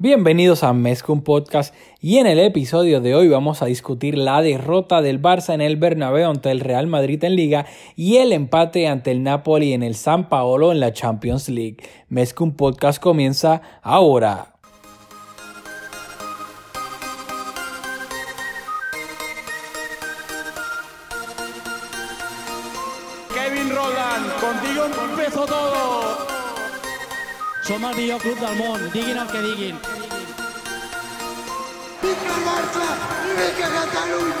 Bienvenidos a Mezcum Podcast y en el episodio de hoy vamos a discutir la derrota del Barça en el Bernabéu ante el Real Madrid en Liga y el empate ante el Napoli en el San Paolo en la Champions League. Mezcum Podcast comienza ahora. Millor club del món, diguin el que diguin. Vinga Barça vinga Catalunya!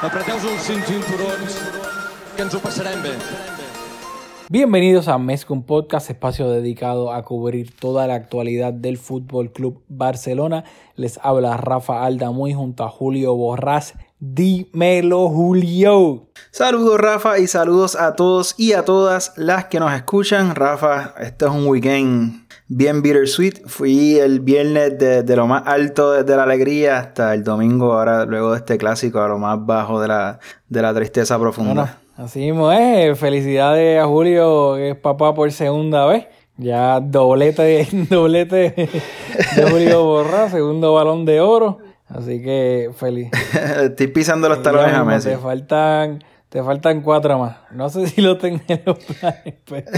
Apreteu-vos els cinc cinturons, que ens ho passarem bé. Bienvenidos a Mezcum Podcast, espacio dedicado a cubrir toda la actualidad del Fútbol Club Barcelona. Les habla Rafa Aldamuy junto a Julio Borrás. Dímelo, Julio. Saludos Rafa y saludos a todos y a todas las que nos escuchan. Rafa, este es un weekend bien bittersweet. Fui el viernes de, de lo más alto de, de la alegría hasta el domingo, ahora luego de este clásico, a lo más bajo de la, de la tristeza profunda. Bueno, así mismo es. Felicidades a Julio, que es papá por segunda vez. Ya doblete, doblete de Julio Borrás, segundo balón de oro. Así que feliz. Estoy pisando los talones a Messi. Te faltan, te faltan cuatro más. No sé si lo tengo en los planes, pero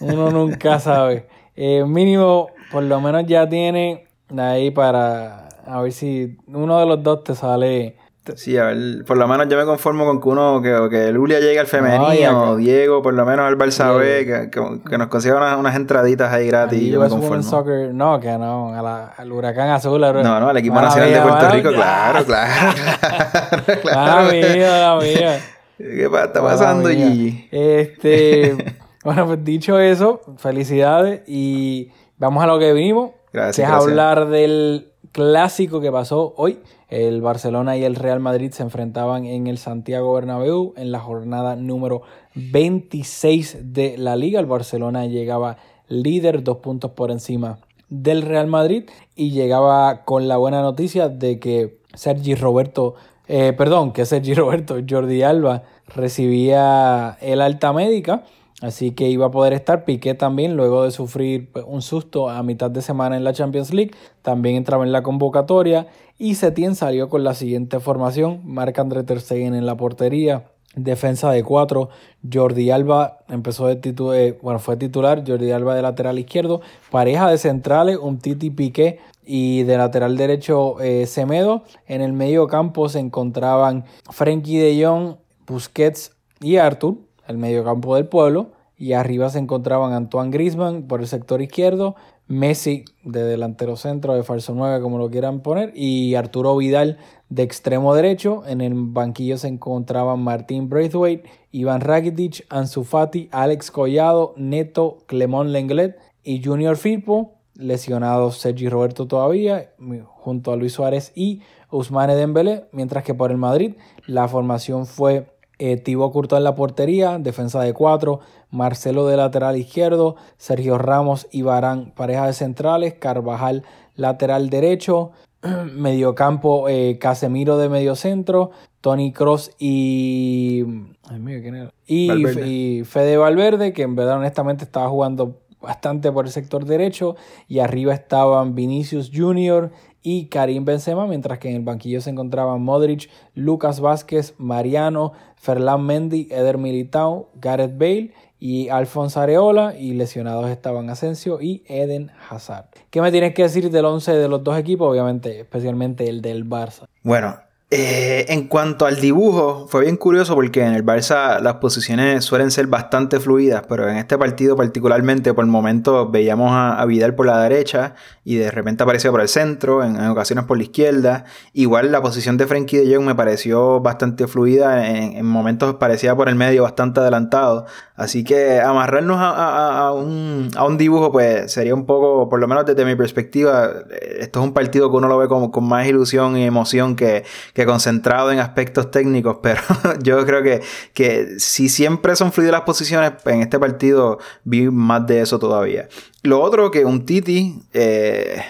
uno nunca sabe. Eh, mínimo, por lo menos ya tiene ahí para a ver si uno de los dos te sale. Sí, a ver, por lo menos yo me conformo con que uno, que, que Lulia llegue al femenino, No, Diego, por lo menos al Barça. B, que, que, que nos consiga unas, unas entraditas ahí gratis y yo me conformo. Soccer, no, que no, a la- al huracán azul. al- No, no, al equipo nacional de Puerto Rico, ya. claro, claro, claro, claro. Mía, la mía. ¿Qué está pasando. Gigi? Este, bueno, pues dicho eso, felicidades y vamos a lo que vinimos. Gracias, que es gracias. hablar del clásico que pasó hoy. El Barcelona y el Real Madrid se enfrentaban en el Santiago Bernabéu en la jornada número 26 de la liga. El Barcelona llegaba líder, dos puntos por encima del Real Madrid y llegaba con la buena noticia de que Sergi Roberto, eh, perdón, que Sergi Roberto, Jordi Alba recibía el alta médica, así que iba a poder estar. Piqué también, luego de sufrir un susto a mitad de semana en la Champions League, también entraba en la convocatoria y Setién salió con la siguiente formación, Marc André Ter en la portería. Defensa de cuatro, Jordi Alba empezó de titu eh, bueno, fue titular, Jordi Alba de lateral izquierdo, pareja de centrales, un Titi Piqué y de lateral derecho eh, Semedo. En el medio campo se encontraban Frenkie de Jong, Busquets y Artur, el medio campo del pueblo. Y arriba se encontraban Antoine Griezmann por el sector izquierdo, Messi de delantero centro, de falso 9, como lo quieran poner, y Arturo Vidal de extremo derecho. En el banquillo se encontraban Martín Braithwaite, Iván Rakitic, Ansu Fati, Alex Collado, Neto, Clemón Lenglet y Junior Firpo. Lesionados Sergi Roberto todavía, junto a Luis Suárez y Ousmane Dembélé, mientras que por el Madrid la formación fue eh, Thibaut Courtois en la portería, defensa de cuatro, Marcelo de lateral izquierdo, Sergio Ramos y Barán, pareja de centrales, Carvajal lateral derecho, mediocampo eh, Casemiro de medio centro, Tony Cross y, ay, mío, ¿quién era? y, Valverde. y Fede Valverde, que en verdad honestamente estaba jugando bastante por el sector derecho, y arriba estaban Vinicius Jr. y Karim Benzema, mientras que en el banquillo se encontraban Modric, Lucas Vázquez, Mariano, Ferland Mendy, Eder Militao, Gareth Bale y Alfonso Areola, y lesionados estaban Asensio y Eden Hazard. ¿Qué me tienes que decir del 11 de los dos equipos? Obviamente, especialmente el del Barça. Bueno, eh, en cuanto al dibujo, fue bien curioso porque en el Barça las posiciones suelen ser bastante fluidas, pero en este partido particularmente por momentos veíamos a, a Vidal por la derecha y de repente aparecía por el centro, en, ocasiones por la izquierda. Igual la posición de Frenkie de Jong me pareció bastante fluida, en, en momentos parecía por el medio bastante adelantado. Así que amarrarnos a, a- a un, a un dibujo pues sería un poco, por lo menos desde mi perspectiva, eh, esto es un partido que uno lo ve como, con más ilusión y emoción que concentrado en aspectos técnicos, pero yo creo que, que si siempre son fluidas las posiciones, en este partido vi más de eso todavía. Lo otro que un Titi, eh,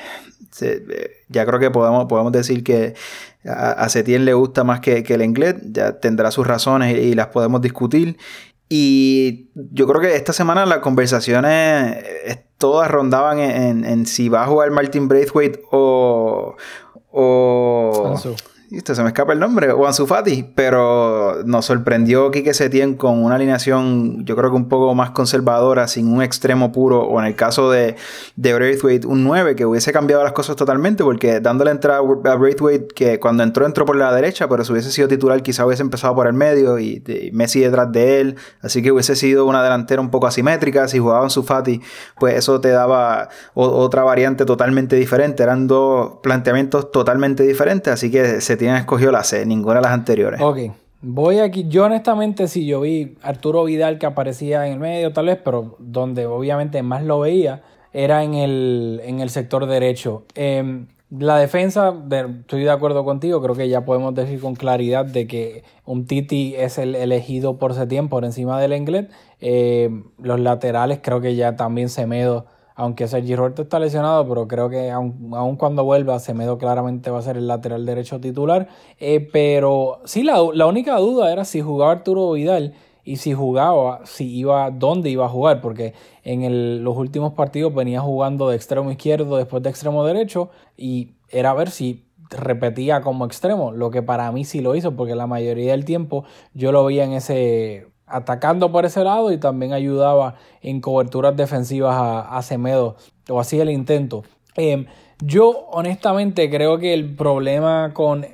eh, ya creo que podemos, podemos decir que a, a le gusta más que, que el inglés, ya tendrá sus razones y, las podemos discutir. Y yo creo que esta semana las conversaciones eh, todas rondaban en, en si va a jugar Martin Braithwaite o, o este, se me escapa el nombre, o Ansu Fati, pero nos sorprendió Quique Setién con una alineación, yo creo que un poco más conservadora, sin un extremo puro, o en el caso de, de Braithwaite, un 9, que hubiese cambiado las cosas totalmente, porque dándole entrada a Braithwaite, que cuando entró, entró por la derecha, pero si hubiese sido titular, quizá hubiese empezado por el medio y, Messi detrás de él, así que hubiese sido una delantera un poco asimétrica. Si jugaba Ansu Fati, pues eso te daba otra variante totalmente diferente, eran dos planteamientos totalmente diferentes, así que Setién escogió la C, ninguna de las anteriores. Ok. Voy aquí, yo honestamente sí, yo vi Arturo Vidal que aparecía en el medio tal vez, pero donde obviamente más lo veía era en el, en el sector derecho. Em, la defensa, estoy de acuerdo contigo, creo que ya podemos decir con claridad de que un Titi es el elegido por Setien por encima del Englet. Em, los laterales creo que ya también Semedo aunque Sergi Roberto está lesionado, pero creo que aun, cuando vuelva, Semedo claramente va a ser el lateral derecho titular. Eh, pero sí, la, única duda era si jugaba Arturo Vidal y si jugaba, si iba, dónde iba a jugar, porque en los últimos partidos venía jugando de extremo izquierdo después de extremo derecho y era ver si repetía como extremo, lo que para mí sí lo hizo, porque la mayoría del tiempo yo lo veía en ese atacando por ese lado y también ayudaba en coberturas defensivas a, Semedo, o así el intento. Em, yo honestamente creo que el problema con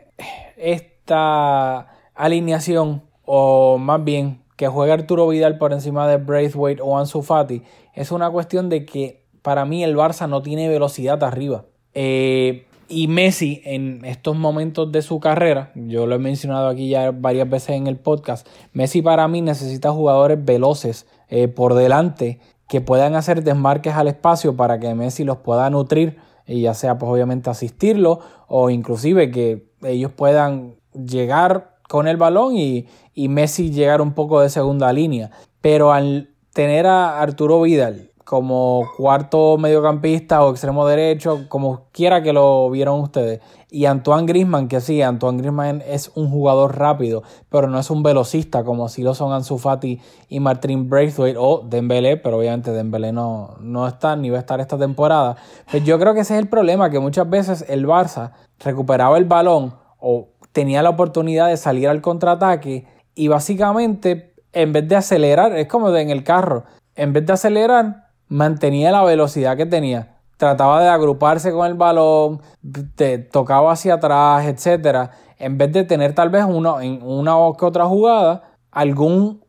esta alineación, o más bien que juegue Arturo Vidal por encima de Braithwaite o Ansu Fati, es una cuestión de que para mí el Barça no tiene velocidad arriba. Eh, y Messi en estos momentos de su carrera, yo lo he mencionado aquí ya varias veces en el podcast, Messi para mí necesita jugadores veloces eh, por delante que puedan hacer desmarques al espacio para que Messi los pueda nutrir y ya sea pues obviamente asistirlo o inclusive que ellos puedan llegar con el balón y, y Messi llegar un poco de segunda línea. Pero al tener a Arturo Vidal como cuarto mediocampista o extremo derecho, como quiera que lo vieron ustedes. Y Antoine Grisman, que sí, Antoine Grisman es un jugador rápido, pero no es un velocista como si lo son Ansu Fati y Martin Braithwaite o Dembélé, pero obviamente Dembélé no, no está ni va a estar esta temporada. Pues yo creo que ese es el problema, que muchas veces el Barça recuperaba el balón o tenía la oportunidad de salir al contraataque y básicamente en vez de acelerar, es como en el carro, en vez de acelerar, mantenía la velocidad que tenía. Trataba de agruparse con el balón, te tocaba hacia atrás, etc. En vez de tener tal vez uno, en una o que otra jugada algún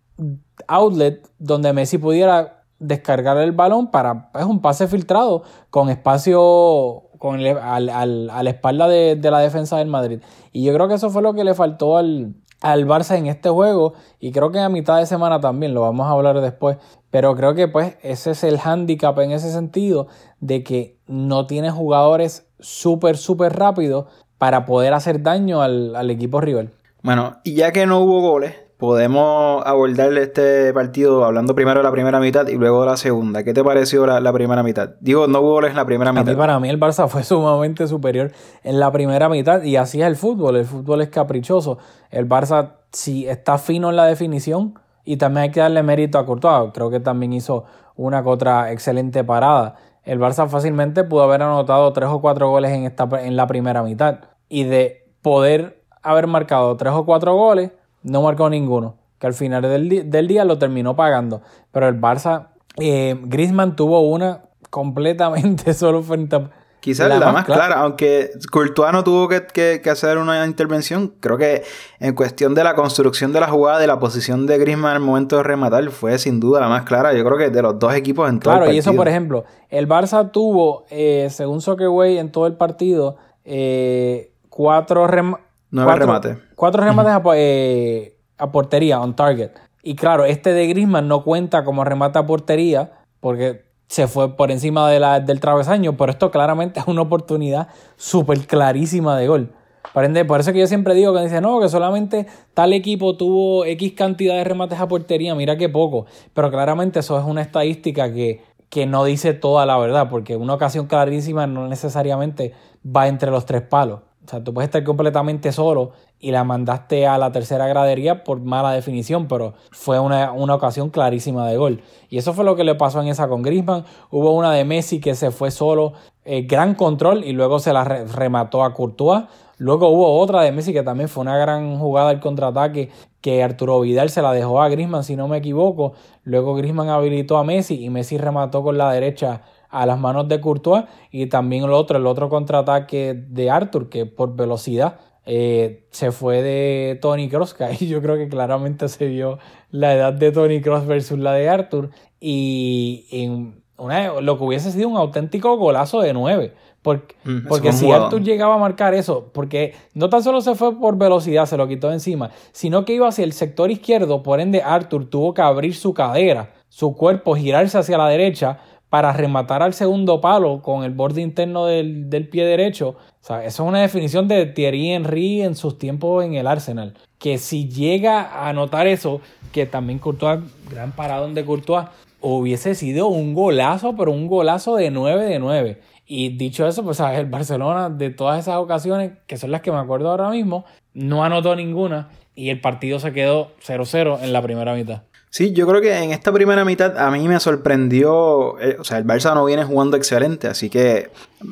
outlet donde Messi pudiera descargar el balón para es pues, un pase filtrado con espacio con al, a la espalda de, de, la defensa del Madrid. Y yo creo que eso fue lo que le faltó al, al Barça en este juego y creo que a mitad de semana también, lo vamos a hablar después, pero creo que pues ese es el handicap en ese sentido de que no tiene jugadores súper, súper rápidos para poder hacer daño al, al equipo rival. Bueno, y ya que no hubo goles, podemos abordar este partido hablando primero de la primera mitad y luego de la segunda. ¿Qué te pareció la, primera mitad? Digo, no hubo goles en la primera mitad. para mí el Barça fue sumamente superior en la primera mitad y así es el fútbol. El fútbol es caprichoso. El Barça, si está fino en la definición, y también hay que darle mérito a Courtois. Creo que también hizo una que otra excelente parada. El Barça fácilmente pudo haber anotado tres o cuatro goles en, esta, en la primera mitad. Y de poder haber marcado tres o cuatro goles, no marcó ninguno, que al final del, día lo terminó pagando. Pero el Barça, eh, Griezmann tuvo una completamente solo frente a... Quizás la, más, clara. aunque Courtois no tuvo que, hacer una intervención, creo que en cuestión de la construcción de la jugada, de la posición de Griezmann el momento de rematar, fue sin duda la más clara. Yo creo que de los dos equipos en todo claro, el partido. Claro, y eso, por ejemplo, el Barça tuvo, eh, según Soccerway, en todo el partido, eh, cuatro remates Nueve remates. Cuatro remates eh, a, portería, on target. Y claro, este de Griezmann no cuenta como remate a portería porque se fue por encima de la, del travesaño, pero esto claramente es una oportunidad súper clarísima de gol. Por eso que yo siempre digo que dice, no, que solamente tal equipo tuvo X cantidad de remates a portería, mira qué poco. Pero claramente eso es una estadística que, que no dice toda la verdad, porque una ocasión clarísima no necesariamente va entre los tres palos O sea, tú puedes estar completamente solo y la mandaste a la tercera gradería por mala definición, pero fue una, ocasión clarísima de gol. Y eso fue lo que le pasó en esa con Griezmann. Hubo una de Messi que se fue solo, eh, gran control, y luego se la remató a Courtois. Luego hubo otra de Messi que también fue una gran jugada del contraataque que Arturo Vidal se la dejó a Griezmann, si no me equivoco. Luego Griezmann habilitó a Messi y Messi remató con la derecha a las manos de Courtois. Y también el otro, el otro contraataque de Artur, que por velocidad eh, se fue de Tony Cross, que ahí yo creo que claramente se vio la edad de Tony Cross versus la de Arthur. Y en una, lo que hubiese sido un auténtico golazo de 9. Porque, mm, porque si Arthur llegaba a marcar eso, porque no tan solo se fue por velocidad, se lo quitó encima, sino que iba hacia el sector izquierdo, por ende Arthur tuvo que abrir su cadera, su cuerpo, girarse hacia la derecha para rematar al segundo palo con el borde interno del, pie derecho. O sea, eso es una definición de Thierry Henry en sus tiempos en el Arsenal. Que si llega a notar eso, que también Courtois, gran paradón de Courtois, hubiese sido un golazo, pero un golazo de 9 de 9. Y dicho eso, pues el Barcelona de todas esas ocasiones, que son las que me acuerdo ahora mismo, no anotó ninguna y el partido se quedó 0-0 en la primera mitad. Sí, yo creo que en esta primera mitad a mí me sorprendió, eh, o sea, el Barça no viene jugando excelente, así que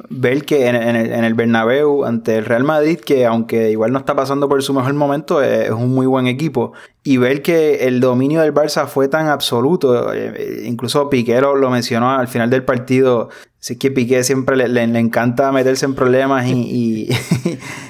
ver que en, el, en, Bernabéu ante el Real Madrid, que aunque igual no está pasando por su mejor momento, es, un muy buen equipo, y ver que el dominio del Barça fue tan absoluto, eh, incluso Piquero lo mencionó al final del partido, sí que Piqué siempre le, encanta meterse en problemas y,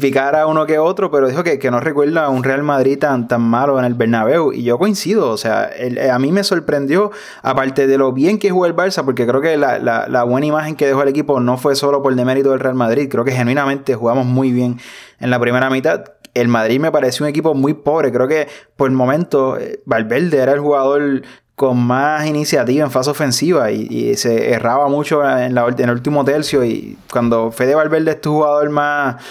picar a uno que otro, pero dijo que, no recuerda a un Real Madrid tan, tan malo en el Bernabéu. Y yo coincido, o sea, eh, a mí me sorprendió, aparte de lo bien que jugó el Barça, porque creo que la, buena imagen que dejó el equipo no fue solo por demérito del Real Madrid, creo que genuinamente jugamos muy bien en la primera mitad. El Madrid me pareció un equipo muy pobre, creo que por el momento eh, Valverde era el jugador con más iniciativa en fase ofensiva y, se erraba mucho en, la, en el último tercio y cuando Fede Valverde es tu jugador más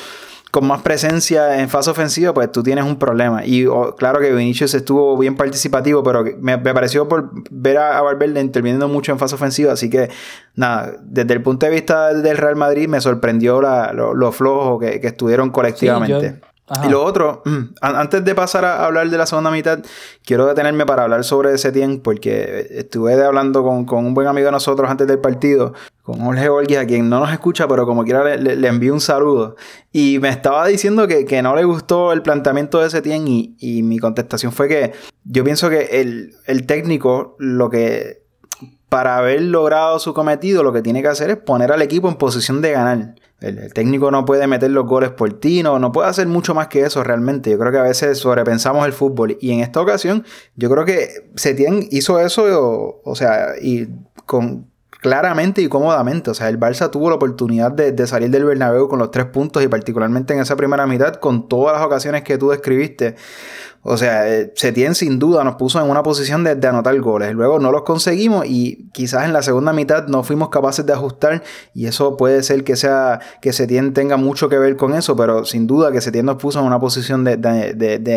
con más presencia en fase ofensiva, pues tú tienes un problema. Y claro que Vinicius estuvo bien participativo, pero me, pareció por ver a, Valverde interviniendo mucho en fase ofensiva. Así que, nada, desde el punto de vista del Real Madrid me sorprendió lo, flojo que, estuvieron colectivamente. Y lo otro, mm, antes de pasar a hablar de la segunda mitad, quiero detenerme para hablar sobre Setien, porque estuve hablando con, un buen amigo de nosotros antes del partido, con Jorge Olguis, a quien no nos escucha, pero como quiera le, envío un saludo. Y me estaba diciendo que, no le gustó el planteamiento de Setien y, y mi contestación fue que yo pienso que el, el técnico lo que para haber logrado su cometido, lo que tiene que hacer es poner al equipo en posición de ganar. El, técnico no puede meter los goles por ti, no, no puede hacer mucho más que eso realmente. Yo creo que a veces sobrepensamos el fútbol. Y en esta ocasión, yo creo que Setien hizo eso, o, sea, y con, claramente y cómodamente. O sea, el Barça tuvo la oportunidad de, de, salir del Bernabéu con los tres puntos y particularmente en esa primera mitad con todas las ocasiones que tú describiste. O sea, eh, Setien sin duda nos puso en una posición de, anotar goles. Luego no los conseguimos y quizás en la segunda mitad no fuimos capaces de ajustar y eso puede ser que sea que Setien tenga mucho que ver con eso, pero sin duda que Setien nos puso en una posición de,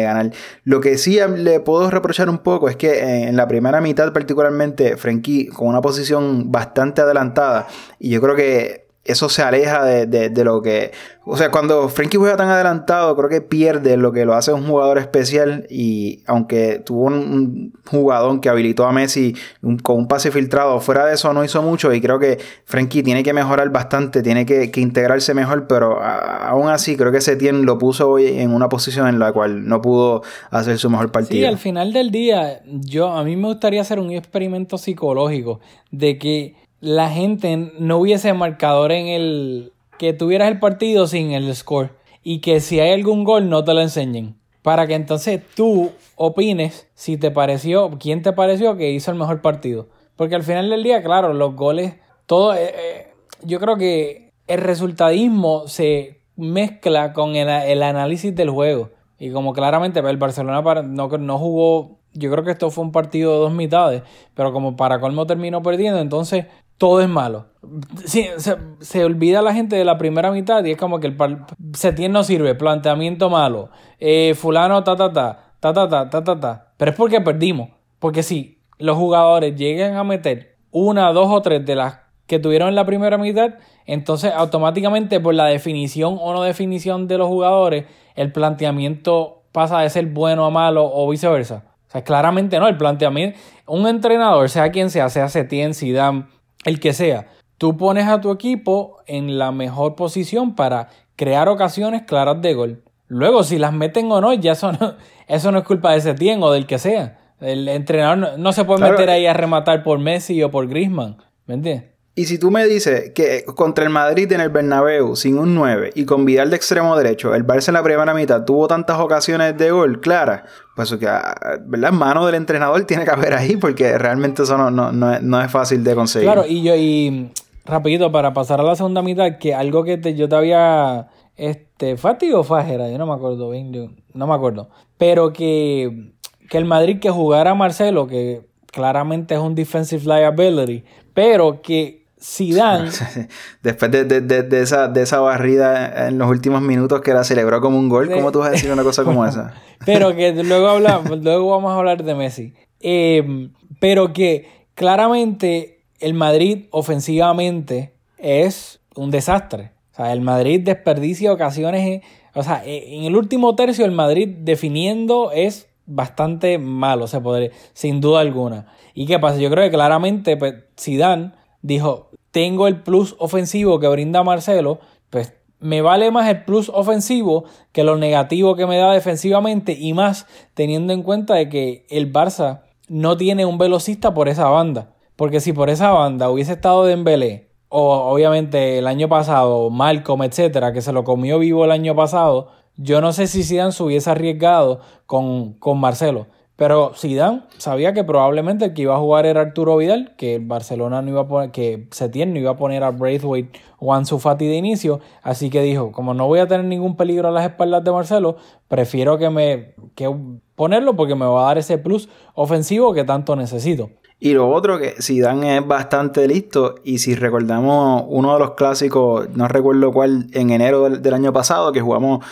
ganar. Lo que sí le puedo reprochar un poco es que en la primera mitad particularmente Frenkie con una posición bastante adelantada y yo creo que eso se aleja de, lo que... O sea, cuando Frankie juega tan adelantado, creo que pierde lo que lo hace un jugador especial y aunque tuvo un, jugador que habilitó a Messi con un pase filtrado, fuera de eso no hizo mucho y creo que Frankie tiene que mejorar bastante, tiene que, integrarse mejor, pero aún así creo que Setien lo puso hoy en una posición en la cual no pudo hacer su mejor partido. Sí, al final del día, yo a mí me gustaría hacer un experimento psicológico de que la gente no hubiese marcador en el. que tuvieras el partido sin el score. Y que si hay algún gol no te lo enseñen. Para que entonces tú opines si te pareció, quién te pareció que hizo el mejor partido. Porque al final del día, claro, los goles, todo. Eh, eh, yo creo que el resultadismo se mezcla con el, análisis del juego. Y como claramente el Barcelona no, no jugó yo creo que esto fue un partido de dos mitades, pero como para colmo terminó perdiendo, entonces todo es malo. se, olvida la gente de la primera mitad y es como que el Setién no sirve, planteamiento malo, eh, fulano ta ta ta, ta ta ta, ta ta ta. Pero es porque perdimos. Porque si los jugadores llegan a meter una, dos o tres de las que tuvieron en la primera mitad, entonces automáticamente por la definición o no definición de los jugadores, el planteamiento pasa de ser bueno a malo o viceversa. O sea, claramente no, el planteamiento, un entrenador, sea quien sea, sea Setien, Zidane, el que sea, tú pones a tu equipo en la mejor posición para crear ocasiones claras de gol. Luego, si las meten o no, ya eso no, eso no es culpa de Setien o del que sea. El entrenador no, se puede meter ahí a rematar por Messi o por Griezmann. ¿Me entiendes? Y si tú me dices que contra el Madrid en el Bernabéu, sin un 9 y con Vidal de extremo derecho, el Barça en la primera mitad tuvo tantas ocasiones de gol claras, pues que, ¿verdad? Mano del entrenador tiene que haber ahí porque realmente eso no, no, no, es, fácil de conseguir. Claro, y yo, y rapidito, para pasar a la segunda mitad, que algo que te, yo te había, este, Fati o Fajera, yo no me acuerdo no me acuerdo, pero que, que el Madrid que jugara Marcelo, que claramente es un defensive liability, pero que Zidane. Después de, esa, de esa barrida en los últimos minutos que la celebró como un gol, ¿cómo tú vas a decir una cosa como esa? pero que luego, hablamos, luego vamos a hablar de Messi. Em, pero que claramente el Madrid ofensivamente es un desastre. O sea, el Madrid desperdicia ocasiones. o sea, e, en el último tercio el Madrid definiendo es bastante malo, se podría, sin duda alguna. ¿Y qué pasa? Yo creo que claramente pues, Zidane dijo, tengo el plus ofensivo que brinda Marcelo, pues me vale más el plus ofensivo que lo negativo que me da defensivamente y más teniendo en cuenta de que el Barça no tiene un velocista por esa banda. Porque si por esa banda hubiese estado Dembélé o obviamente el año pasado Malcolm, etcétera, que se lo comió vivo el año pasado, yo no sé si Zidane se hubiese arriesgado con, con Marcelo. Pero Zidane sabía que probablemente el que iba a jugar era Arturo Vidal, que Barcelona no iba a poner, que Setién no iba a poner a Braithwaite o Ansu Fati de inicio, así que dijo, como no voy a tener ningún peligro a las espaldas de Marcelo, prefiero que me que ponerlo porque me va a dar ese plus ofensivo que tanto necesito. Y lo otro que Zidane es bastante listo y si recordamos uno de los clásicos, no recuerdo cuál, en enero del, del año pasado que jugamos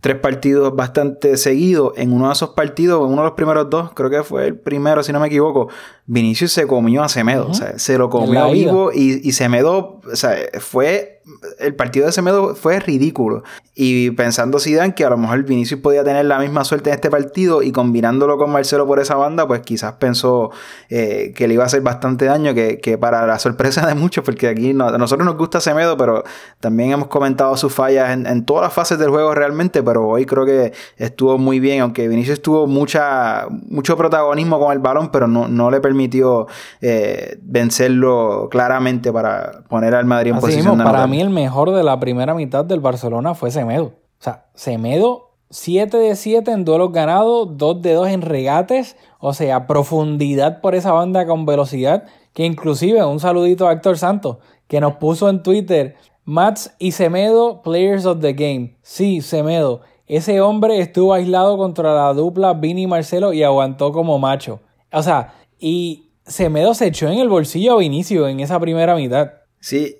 tres partidos bastante seguidos. En uno de esos partidos, en uno de los primeros dos, creo que fue el primero, si no me equivoco, Vinicius se comió a Semedo. O sea, se lo comió vivo y, y Semedo, o sea, fue. El partido de Semedo fue ridículo. Y pensando Zidane que a lo mejor Vinicius podía tener la misma suerte en este partido y combinándolo con Marcelo por esa banda, pues quizás pensó eh, que le iba a hacer bastante daño, que, que, para la sorpresa de muchos, porque aquí a nosotros nos gusta Semedo, pero también hemos comentado sus fallas en, en todas las fases del juego realmente pero hoy creo que estuvo muy bien, aunque Vinicius tuvo mucha, mucho protagonismo con el balón, pero no, le permitió eh, vencerlo claramente para poner al Madrid en posición Para el mejor de la primera mitad del Barcelona fue Semedo. O sea, Semedo 7 de 7 en duelos ganados, 2 de 2 en regates, o sea, profundidad por esa banda con velocidad, que inclusive un saludito a Héctor Santos, que nos puso en Twitter, Mats y Semedo, Players of the Game. Sí, Semedo. Ese hombre estuvo aislado contra la dupla Vini y Marcelo y aguantó como macho. O sea, y Semedo se echó en el bolsillo a Vinicio en esa primera mitad. Sí,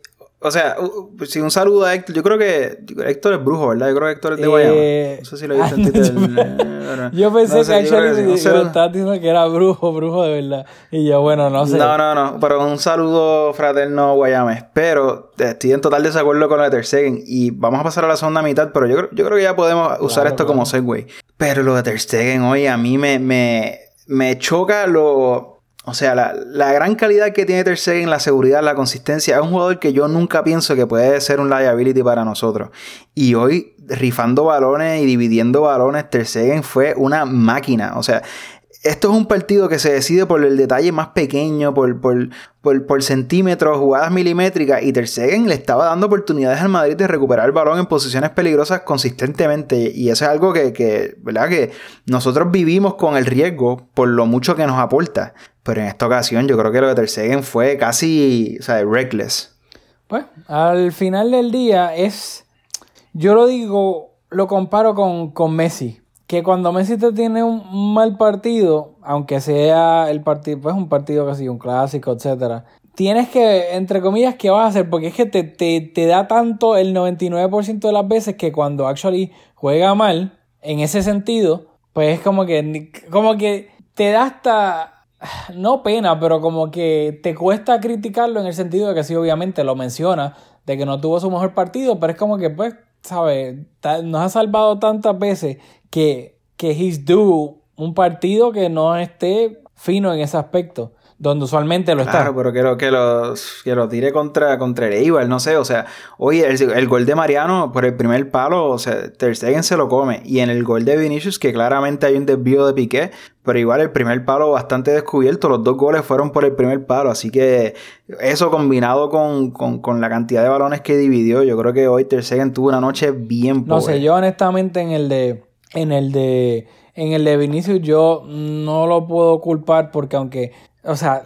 o sea, pues sí, un saludo a Héctor. Yo creo que Héctor es brujo, ¿verdad? Yo creo que Héctor es de Guayama. Eh, no sé si lo viste en Twitter. yo pensé que actually sí, estaba diciendo que era brujo, brujo de verdad. Y yo, bueno, no sé. No, no, no. Pero un saludo fraterno Guayame. Pero estoy en total desacuerdo con lo de Ter Stegen. Y vamos a pasar a la segunda mitad. Pero yo, yo creo que ya podemos usar esto como segue. Pero lo de Ter Stegen hoy a mí me, me, me choca lo o sea, la, gran calidad que tiene Ter Stegen, la seguridad, la consistencia, es un jugador que yo nunca pienso que puede ser un liability para nosotros. Y hoy, rifando balones y dividiendo balones, Ter fue una máquina. O sea, esto es un partido que se decide por el detalle más pequeño, por, por, por, centímetros, jugadas milimétricas, y Ter Stegen le estaba dando oportunidades al Madrid de recuperar el balón en posiciones peligrosas consistentemente. Y eso es algo que, que, ¿verdad? que nosotros vivimos con el riesgo por lo mucho que nos aporta. Pero en esta ocasión yo creo que lo de Ter fue casi, o sea, reckless. Pues, al final del día es, yo lo digo, lo comparo con, con Messi. Que cuando Messi te tiene un mal partido, aunque sea el partido, pues un partido casi un clásico, etcétera, tienes que, entre comillas, ¿qué vas a hacer? Porque es que te, te, te da tanto el 99% de las veces que cuando actually juega mal, en ese sentido, pues es como que, como que te da hasta no pena, pero como que te cuesta criticarlo en el sentido de que sí, obviamente lo menciona, de que no tuvo su mejor partido, pero es como que, pues, ¿sabes? Nos ha salvado tantas veces que, que he's due un partido que no esté fino en ese aspecto donde usualmente lo está. Claro, pero que lo, que lo, que lo tire contra, contra el Eibar, no sé, o sea, oye, el, gol de Mariano por el primer palo, o sea, Ter Stegen se lo come, y en el gol de Vinicius, que claramente hay un desvío de Piqué, pero igual el primer palo bastante descubierto, los dos goles fueron por el primer palo, así que eso combinado con, con, la cantidad de balones que dividió, yo creo que hoy Ter Stegen tuvo una noche bien pobre. No sé, yo honestamente en el de, en el de, en el de Vinicius yo no lo puedo culpar porque aunque o sea,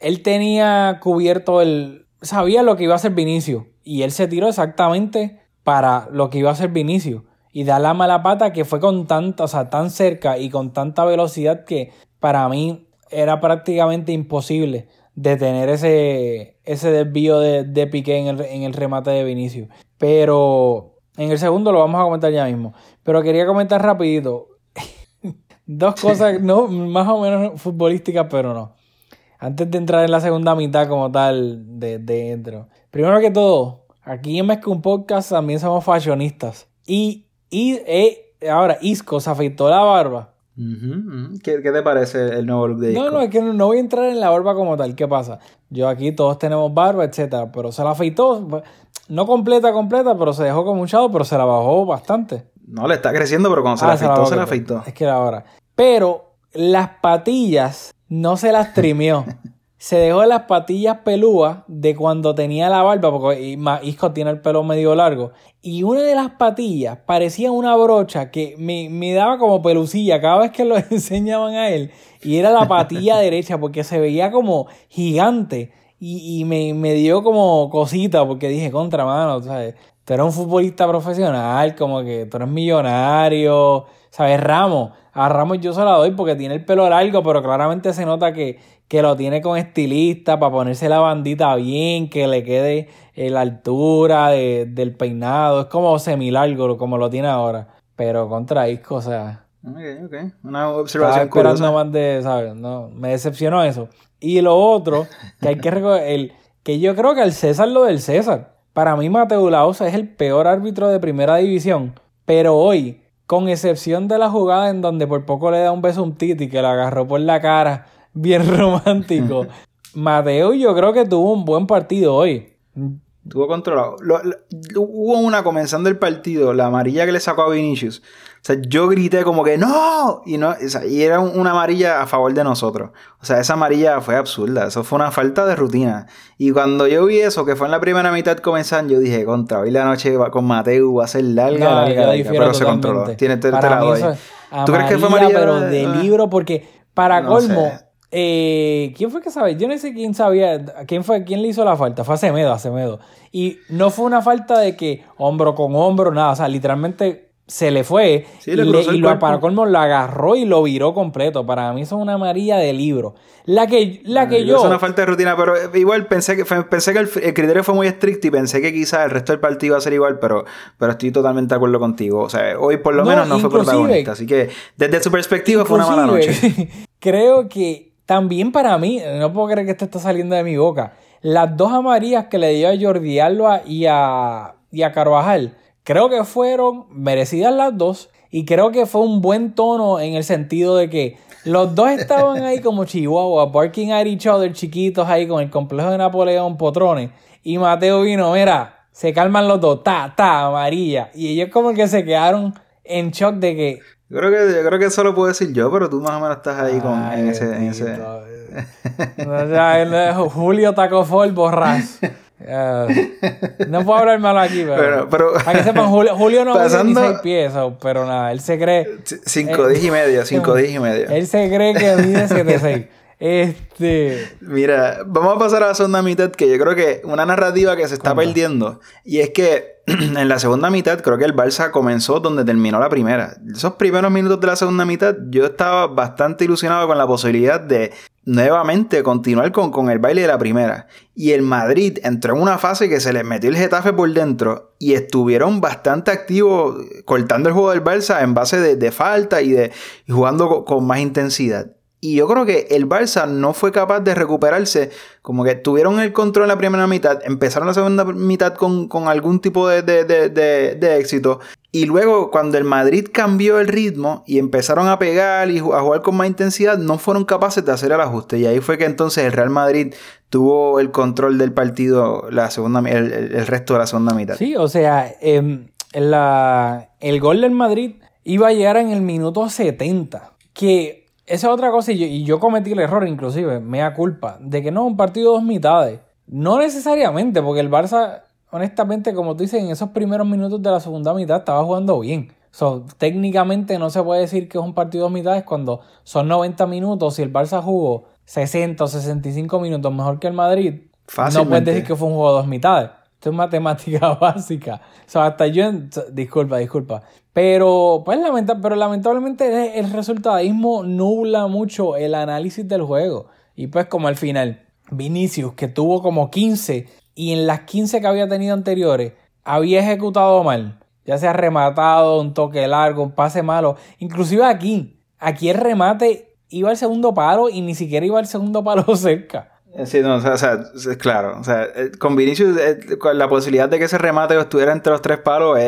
él tenía cubierto el. Sabía lo que iba a hacer Vinicio. Y él se tiró exactamente para lo que iba a hacer Vinicio. Y da la mala pata que fue con tanta, o sea, tan cerca y con tanta velocidad que para mí era prácticamente imposible detener ese, ese desvío de, de Piqué en el, en el remate de Vinicio. Pero en el segundo lo vamos a comentar ya mismo. Pero quería comentar rapidito. Dos cosas, no, más o menos futbolísticas, pero no antes de entrar en la segunda mitad como tal de dentro. Primero que todo, aquí en un Podcast también somos fashionistas. Y, y eh, ahora Isco se afeitó la barba. ¿Qué, te parece el nuevo look de Isco? No, no, es que no, voy a entrar en la barba como tal. ¿Qué pasa? Yo aquí todos tenemos barba, etcétera, pero se la afeitó, no completa, completa, pero se dejó como un pero se la bajó bastante. No, le está creciendo, pero cuando se la ah, afeitó, se la afeitó. Es que era ahora. Pero las patillas no se las trimió. se dejó las patillas pelúas de cuando tenía la barba, porque Isco tiene el pelo medio largo. Y una de las patillas parecía una brocha que me, daba como pelucilla cada vez que lo enseñaban a él. Y era la patilla derecha, porque se veía como gigante. Y, me, me, dio como cosita, porque dije, contra mano, ¿sabes? Tú eres un futbolista profesional, como que tú eres millonario, ¿sabes? Ramos a Ramos yo se la doy porque tiene el pelo largo, pero claramente se nota que, que lo tiene con estilista para ponerse la bandita bien, que le quede eh, la altura del peinado. Es como semilargo como lo tiene ahora. Pero contra Isco, o sea. Ok, ok. Una observación esperando más de, ¿sabes? No, me decepcionó eso. Y lo otro, que hay que recordar, el, que yo creo que el César lo del César. Para mí Mateo Lausa es el peor árbitro de primera división. Pero hoy con excepción de la jugada en donde por poco le da un beso a un Titi que la agarró por la cara, bien romántico. Mateo yo creo que tuvo un buen partido hoy. Tuvo controlado. hubo una comenzando el partido, la amarilla que le sacó a Vinicius. O sea, yo grité como que ¡No! Y, no, y era una amarilla a favor de nosotros. O sea, esa amarilla fue absurda. Eso fue una falta de rutina. Y cuando yo vi eso, que fue en la primera mitad comenzando, yo dije, contra, hoy la noche con Mateo va a ser larga, larga, larga pero se controló. Tiene ¿Tú crees que fue amarilla? Pero de libro, porque para colmo... Eh, ¿Quién fue que sabe? Yo no sé quién sabía, quién fue, quién le hizo la falta. Fue Acemedo, Acemedo. Y no fue una falta de que hombro con hombro, nada. O sea, literalmente se le fue y, lo para colmo lo agarró y lo viró completo. Para mí eso es una amarilla de libro. La que, la que yo. Es una falta de rutina, pero igual pensé que, pensé que el, criterio fue muy estricto y pensé que quizás el resto del partido iba a ser igual, pero, pero estoy totalmente de acuerdo contigo. O sea, hoy por lo menos no fue protagonista. Así que desde su perspectiva fue una mala noche. creo que también para mí, no puedo creer que esto está saliendo de mi boca. Las dos amarillas que le dio a Jordi Alba y a, y a Carvajal, creo que fueron merecidas las dos. Y creo que fue un buen tono en el sentido de que los dos estaban ahí como Chihuahua, barking at each other, chiquitos ahí con el complejo de Napoleón Potrones. Y Mateo vino, mira, se calman los dos, ta, ta, amarilla. Y ellos como que se quedaron en shock de que yo creo que, yo creo que eso lo puedo decir yo, pero tú más o menos estás ahí con, en ese... En ese... Julio Tacofol borras. no puedo hablar malo aquí, pero, pero, que sepan, Julio, Julio no pasando, mide 16 pies, pero nada, él se cree... 5 10 y medio, 5 10 y medio. Él se cree que mide 76. Este. Mira, vamos a pasar a la segunda mitad, que yo creo que una narrativa que se está perdiendo. Y es que en la segunda mitad, creo que el Barça comenzó donde terminó la primera. Esos primeros minutos de la segunda mitad, yo estaba bastante ilusionado con la posibilidad de nuevamente continuar con, con el baile de la primera. Y el Madrid entró en una fase que se les metió el Getafe por dentro y estuvieron bastante activos cortando el juego del Barça en base de, falta y, de, jugando con más intensidad. Y yo creo que el Barça no fue capaz de recuperarse. Como que tuvieron el control en la primera mitad, empezaron la segunda mitad con, algún tipo de, de, éxito. Y luego, cuando el Madrid cambió el ritmo y empezaron a pegar y a jugar con más intensidad, no fueron capaces de hacer el ajuste. Y ahí fue que entonces el Real Madrid tuvo el control del partido la segunda, el, resto de la segunda mitad. Sí, o sea, em, el gol del Madrid iba a llegar en el minuto 70. Que esa es otra cosa, y yo, cometí el error, inclusive, me da culpa, de que no un partido dos mitades. No necesariamente, porque el Barça, honestamente, como tú dices, en esos primeros minutos de la segunda mitad estaba jugando bien. So, técnicamente no se puede decir que es un partido dos mitades cuando son 90 minutos y el Barça jugó 60 o 65 minutos mejor que el Madrid. No puedes decir que fue un juego dos mitades. Esto es matemática básica. O sea, hasta yo. Disculpa, disculpa. Pero, pues, pero lamentablemente el resultadismo nubla mucho el análisis del juego. Y pues, como al final, Vinicius, que tuvo como 15 y en las 15 que había tenido anteriores, había ejecutado mal. Ya sea rematado, un toque largo, un pase malo. Inclusive aquí, aquí el remate iba al segundo palo y ni siquiera iba al segundo palo cerca. Eh, sí, no, o sea, claro. O sea, eh, con Vinicius, eh, la posibilidad de que ese remate estuviera entre los tres palos,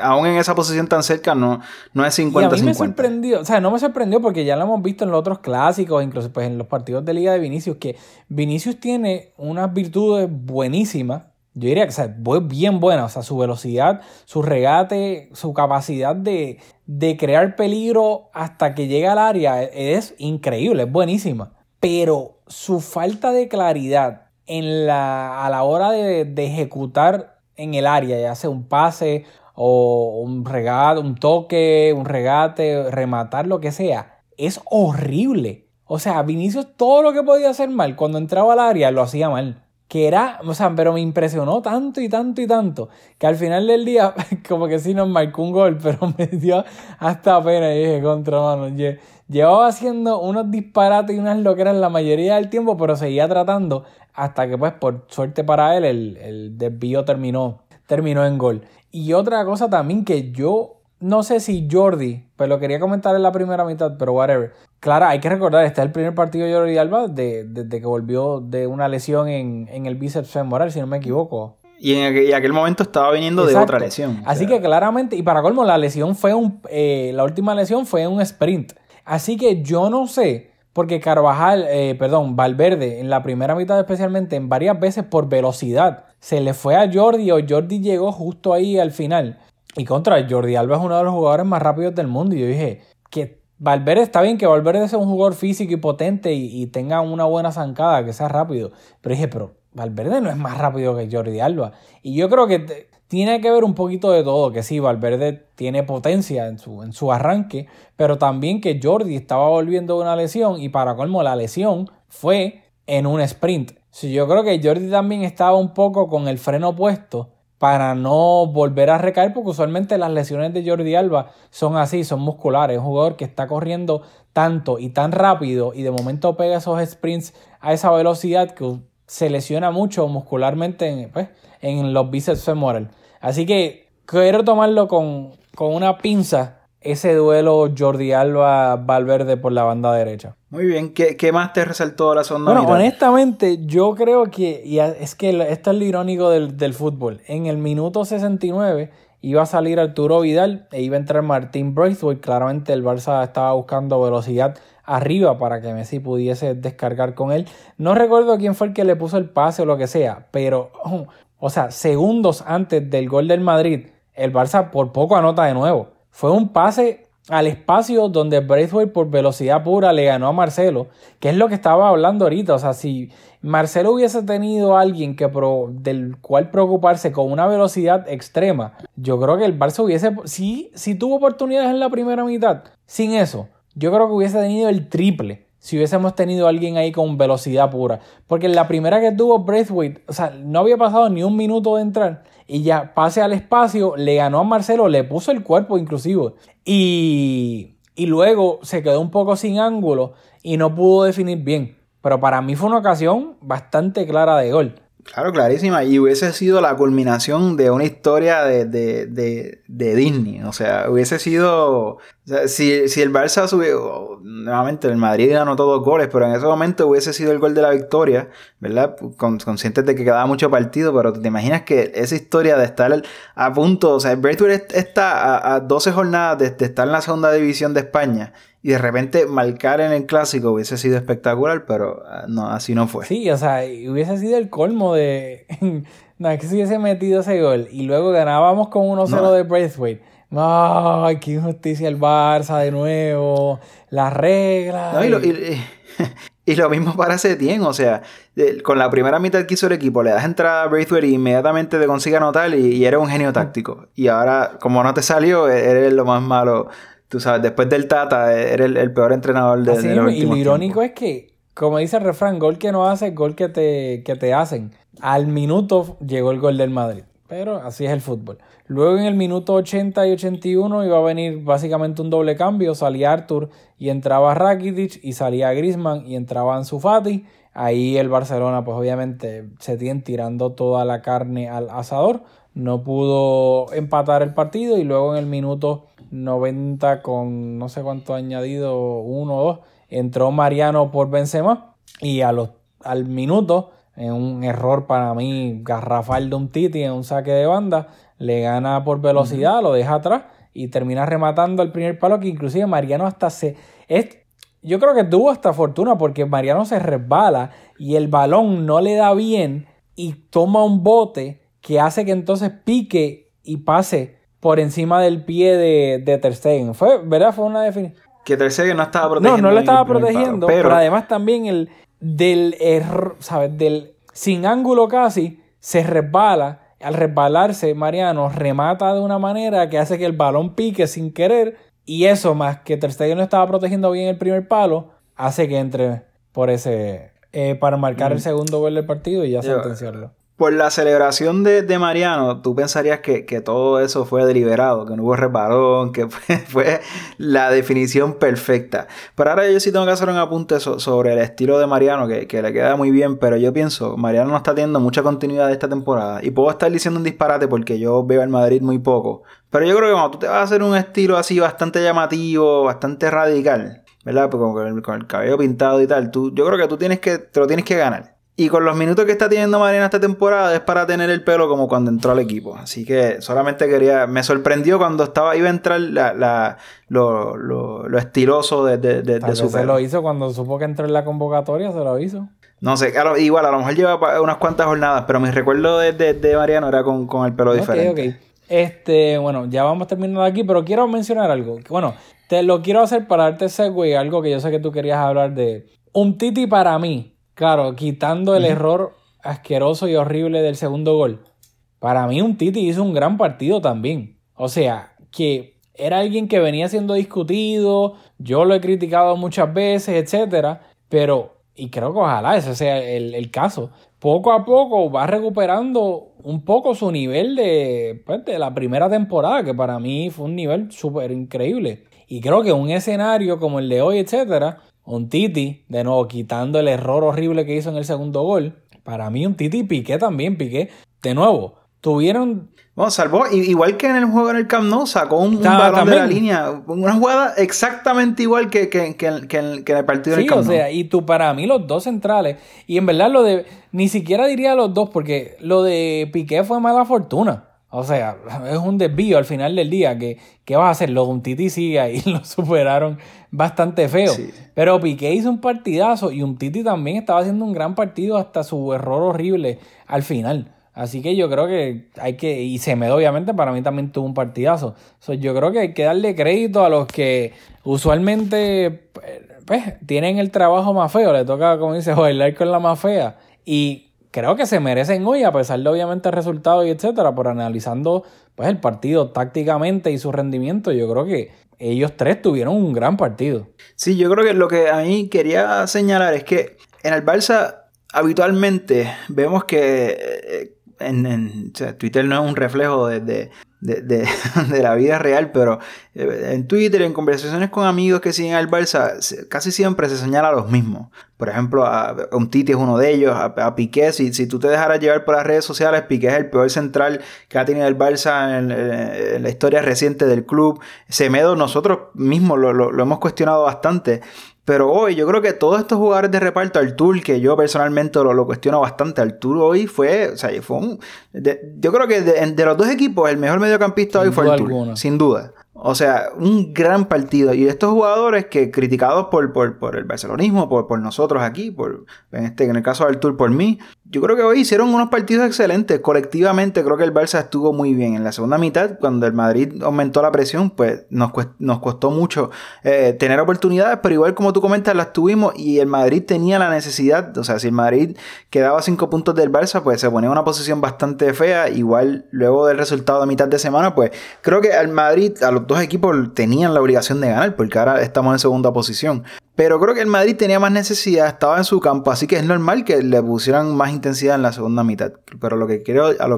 aún en esa posición tan cerca, no, no es 50-50. A mí me sorprendió, o sea, no me sorprendió porque ya lo hemos visto en los otros clásicos, incluso pues en los partidos de Liga de Vinicius, que Vinicius tiene unas virtudes buenísimas. Yo diría que o sea, bien buena, o sea, su velocidad, su regate, su capacidad de, de crear peligro hasta que llega al área es increíble, es buenísima. Pero su falta de claridad en la, a la hora de, ejecutar en el área, ya sea un pase o un regate, un toque, un regate, rematar, lo que sea, es horrible. O sea, Vinicius todo lo que podía hacer mal cuando entraba al área lo hacía mal. Que era, o sea, pero me impresionó tanto y tanto y tanto que al final del día, como que sí nos marcó un gol, pero me dio hasta pena y dije, contra mano, Llevaba haciendo unos disparates y unas loqueras la mayoría del tiempo, pero seguía tratando hasta que, pues, por suerte para él, el, desvío terminó, terminó en gol. Y otra cosa también que yo no sé si Jordi, pero lo quería comentar en la primera mitad, pero whatever. Claro, hay que recordar, este es el primer partido de Jordi Alba desde que volvió de una lesión en, el bíceps femoral, si no me equivoco. Y en aquel, momento estaba viniendo de otra lesión. Así que claramente, y para colmo, la lesión fue un. Eh, la última lesión fue un sprint. Así que yo no sé, porque Carvajal, eh, perdón, Valverde, en la primera mitad especialmente, en varias veces por velocidad, se le fue a Jordi o Jordi llegó justo ahí al final. Y contra Jordi Alba es uno de los jugadores más rápidos del mundo. Y yo dije que Valverde está bien, que Valverde sea un jugador físico y potente y, tenga una buena zancada, que sea rápido. Pero dije, pero Valverde no es más rápido que Jordi Alba. Y yo creo que tiene que ver un poquito de todo, que sí, Valverde tiene potencia en su, en su arranque, pero también que Jordi estaba volviendo de una lesión y para colmo la lesión fue en un sprint. Sí, yo creo que Jordi también estaba un poco con el freno puesto para no volver a recaer, porque usualmente las lesiones de Jordi Alba son así, son musculares. Un jugador que está corriendo tanto y tan rápido y de momento pega esos sprints a esa velocidad que se lesiona mucho muscularmente en, pues, en los bíceps femorales. Así que quiero tomarlo con, una pinza ese duelo Jordi Alba Valverde por la banda derecha. Muy bien, ¿qué, más te resaltó la segunda Bueno, honestamente, yo creo que, y es que esto es lo irónico del, fútbol, en el minuto 69 iba a salir Arturo Vidal e iba a entrar Martín Braithwaite, claramente el Barça estaba buscando velocidad arriba para que Messi pudiese descargar con él. No recuerdo quién fue el que le puso el pase o lo que sea, pero o sea, segundos antes del gol del Madrid, el Barça por poco anota de nuevo. Fue un pase al espacio donde Braithwaite por velocidad pura le ganó a Marcelo, que es lo que estaba hablando ahorita. O sea, si Marcelo hubiese tenido alguien que del cual preocuparse con una velocidad extrema, yo creo que el Barça hubiese, sí, sí tuvo oportunidades en la primera mitad. Sin eso, yo creo que hubiese tenido el triple si hubiésemos tenido alguien ahí con velocidad pura. Porque la primera que tuvo Braithwaite, o sea, no había pasado ni un minuto de entrar y ya pase al espacio, le ganó a Marcelo, le puso el cuerpo inclusive. Y, y luego se quedó un poco sin ángulo y no pudo definir bien. Pero para mí fue una ocasión bastante clara de gol. Claro, clarísima. Y hubiese sido la culminación de una historia de, de, de, de Disney. O sea, hubiese sido. O sea, si, si el Barça subió. Nuevamente, el Madrid ganó todos goles, pero en ese momento hubiese sido el gol de la victoria, ¿verdad? Con, conscientes de que quedaba mucho partido, pero te imaginas que esa historia de estar a punto. O sea, el está a, a 12 jornadas de, de estar en la segunda división de España y de repente marcar en el clásico hubiese sido espectacular, pero ah, no, así no fue. Sí, o sea, hubiese sido el colmo de. no, es que si hubiese metido ese gol y luego ganábamos con 1-0 No. de Braithwaite. Ay, qué injusticia el Barça de nuevo. Las reglas. No, y, lo, y- y lo mismo para Setien, o sea, con la primera mitad que hizo el equipo, le das entrada a Braithwaite y inmediatamente te consigue anotar y, y eres un genio táctico. Y ahora, como no te salió, e- eres lo más malo. Tú sabes, después del Tata, eres el, el peor entrenador de, Así de los mismo, y lo irónico es que, como dice el refrán, gol que no hace, gol que te, que te hacen. Al minuto llegó el gol del Madrid. Pero así es el fútbol. Luego en el minuto 80 y 81 iba a venir básicamente un doble cambio. Salía Arthur y entraba Rakitic y salía Griezmann y entraba Ansu Fati. Ahí el Barcelona, pues obviamente se tiene tirando toda la carne al asador. No pudo empatar el partido y luego en el minuto 90 con no sé cuánto añadido, uno o dos, entró Mariano por Benzema y a los, al minuto, en un error para mí garrafal de un Titi en un saque de banda, le gana por velocidad, lo deja atrás y termina rematando el primer palo que inclusive Mariano hasta se... Es, yo creo que tuvo hasta fortuna porque Mariano se resbala y el balón no le da bien y toma un bote que hace que entonces pique y pase por encima del pie de, de Ter Stegen. Fue, ¿verdad? Fue una definición. Que Ter Stegen no estaba No, protegiendo. no lo en el estaba protegiendo, pero, pero, además también el del error, ¿sabes? Del sin ángulo casi, se resbala. Al resbalarse, Mariano remata de una manera que hace que el balón pique sin querer. Y eso, más que Ter Stegen no estaba protegiendo bien el primer palo, hace que entre por ese. eh, para marcar el segundo gol del partido y ya Mm. Sentenciarlo. Por la celebración de, de Mariano, tú pensarías que, que todo eso fue deliberado, que no hubo resbalón, que fue, la definición perfecta. Pero ahora yo sí tengo que hacer un apunte so- sobre el estilo de Mariano, que, que le queda muy bien, pero yo pienso, Mariano no está teniendo mucha continuidad esta temporada. Y puedo estar diciendo un disparate porque yo veo al Madrid muy poco. Pero yo creo que cuando tú te vas a hacer un estilo así bastante llamativo, bastante radical, ¿verdad? Porque con el, con el cabello pintado y tal, tú, yo creo que tú tienes que, te lo tienes que ganar. Y con los minutos que está teniendo Mariano esta temporada es para tener el pelo como cuando entró al equipo. Así que solamente quería. Me sorprendió cuando estaba iba a entrar la, la- lo, lo- lo estiloso de, de, de- su vez se pelo. lo hizo cuando supo que entró en la convocatoria, se lo hizo. No sé, a lo- igual a lo mejor lleva unas cuantas jornadas, pero mi recuerdo de, de- de Mariano era con, con el pelo diferente. ok. Este, bueno, ya vamos terminando aquí, pero quiero mencionar algo. Bueno, te lo quiero hacer para darte segue, algo que yo sé que tú querías hablar de. Un Titi para mí, claro, quitando el error asqueroso y horrible del segundo gol. Para mí, un Titi hizo un gran partido también. O sea, que era alguien que venía siendo discutido, yo lo he criticado muchas veces, etcétera, pero, y creo que ojalá ese sea el, el caso, poco a poco va recuperando un poco su nivel de, pues, de la primera temporada, que para mí fue un nivel súper increíble. Y creo que un escenario como el de hoy, etcétera, un Titi, de nuevo, quitando el error horrible que hizo en el segundo gol, para mí un Titi Piqué también, Piqué, de nuevo, tuvieron Bueno, salvó, igual que en el juego en el Camp Nou, sacó un, un balón de la línea. Una jugada exactamente igual que, que, que, que en, el partido en Sí, el Camp o Nou. sea, y tú para mí los dos centrales, y en verdad lo de, ni siquiera diría los dos, porque lo de Piqué fue mala fortuna. O sea, es un desvío al final del día. que ¿Qué vas a hacer? Lo de un Titi sí, ahí lo superaron bastante feo. Sí. Pero Piqué hizo un partidazo y un Titi también estaba haciendo un gran partido hasta su error horrible al final. Así que yo creo que hay que, y Semedo obviamente para mí también tuvo un partidazo. So, yo creo que hay que darle crédito a los que usualmente pues, tienen el trabajo más feo, le toca, como dice, bailar con la más fea. Y creo que se merecen hoy, a pesar de obviamente el resultado y etcétera, por analizando pues el partido tácticamente y su rendimiento, yo creo que ellos tres tuvieron un gran partido. Sí, yo creo que lo que a mí quería señalar es que en el Barça habitualmente vemos que eh, en, Twitter no es un reflejo de, de, de, de, la vida real, pero eh, en Twitter, en conversaciones con amigos que siguen al Barça, casi siempre se señala a los mismos. Por ejemplo, a, un Titi es uno de ellos, a, Piqué, si, si, tú te dejaras llevar por las redes sociales, Piqué es el peor central que ha tenido el Barça en, la historia reciente del club. Semedo, nosotros mismos lo, lo hemos cuestionado bastante. Pero hoy yo creo que todos estos jugadores de reparto, Artur, que yo personalmente lo, lo cuestiono bastante, Artur hoy fue, o sea, fue un... yo creo que de, los dos equipos, el mejor mediocampista hoy fue Artur, sin duda. O sea, un gran partido. Y estos jugadores que criticados por, por, por el barcelonismo, por, por, nosotros aquí, por, en, este, en el caso de Artur, por mí, yo creo que hoy hicieron unos partidos excelentes. Colectivamente creo que el Barça estuvo muy bien. En la segunda mitad, cuando el Madrid aumentó la presión, pues nos, nos costó mucho eh, tener oportunidades, pero igual como tú comentas, las tuvimos y el Madrid tenía la necesidad. O sea, si el Madrid quedaba cinco puntos del Barça, pues se ponía en una posición bastante fea. Igual luego del resultado de mitad de semana, pues creo que al Madrid, a los dos equipos tenían la obligación de ganar, porque ahora estamos en segunda posición. Pero creo que el Madrid tenía más necesidad, estaba en su campo, así que es normal que le pusieran más intensidad en la segunda mitad. Pero a lo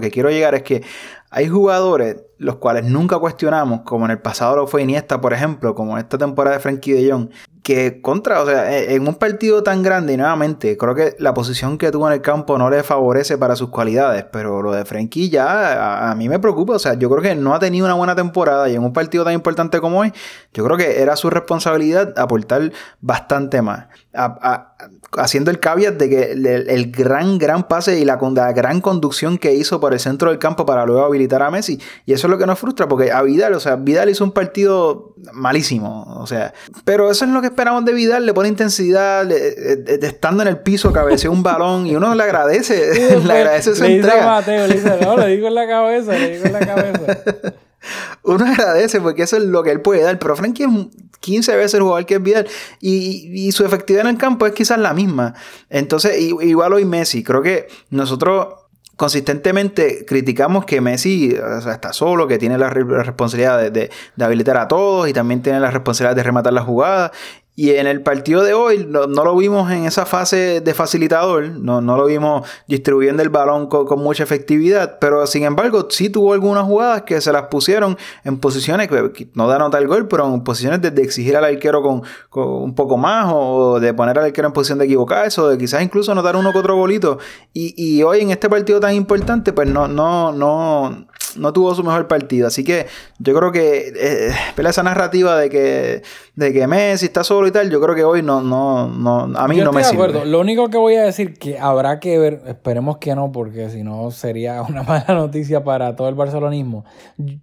que quiero llegar es que hay jugadores los cuales nunca cuestionamos, como en el pasado lo fue Iniesta, por ejemplo, como en esta temporada de Frankie de Jong, que contra, o sea, e, en un partido tan grande y nuevamente, creo que la posición que tuvo en el campo no le favorece para sus cualidades, pero lo de Frankie ya a, mí me preocupa, o sea, yo creo que no ha tenido una buena temporada y en un partido tan importante como hoy, yo creo que era su responsabilidad aportar bastante más. Haciendo el caveat de que el, gran, gran pase y la, la, gran conducción que hizo por el centro del campo para luego habilitar a Messi. Y eso es lo que nos frustra, porque a Vidal, o sea, Vidal hizo un partido malísimo, o sea, pero eso es lo que esperamos de Vidal, le pone intensidad, eh, eh, estando en el piso, cabeceó un balón y uno le agradece, le agradece su le entrega. Mateo, le dice, no, le digo en la cabeza, le digo en la cabeza. uno agradece porque eso es lo que él puede dar, pero Frankie es 15 veces el jugador que es Vidal y, y, su efectividad en el campo es quizás la misma. Entonces, igual hoy Messi, creo que nosotros consistentemente criticamos que Messi está solo, que tiene la, responsabilidad de, de, de, habilitar a todos y también tiene la responsabilidad de rematar la jugada. Y en el partido de hoy no, lo vimos en esa fase de facilitador, no, no lo vimos distribuyendo el balón con, mucha efectividad, pero sin embargo sí tuvo algunas jugadas que se las pusieron en posiciones que no da nota el gol, pero en posiciones de, exigir al arquero con, un poco más o de poner al arquero en posición de equivocarse o de quizás incluso anotar uno que otro golito. Y, y hoy en este partido tan importante pues no, no, no no tuvo su mejor partido. Así que yo creo que eh, esa narrativa de que, de que Messi está solo y tal, yo creo que hoy no, no, no a mí no me de acuerdo. Lo único que voy a decir que habrá que ver, esperemos que no, porque si no sería una mala noticia para todo el barcelonismo.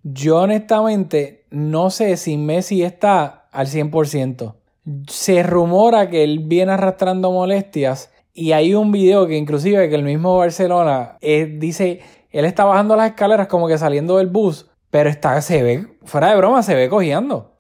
Yo honestamente no sé si Messi está al 100%. Se rumora que él viene arrastrando molestias y hay un video que inclusive que el mismo Barcelona eh, dice él está bajando las escaleras como que saliendo del bus, pero está, se ve, fuera de broma, se ve cogiendo.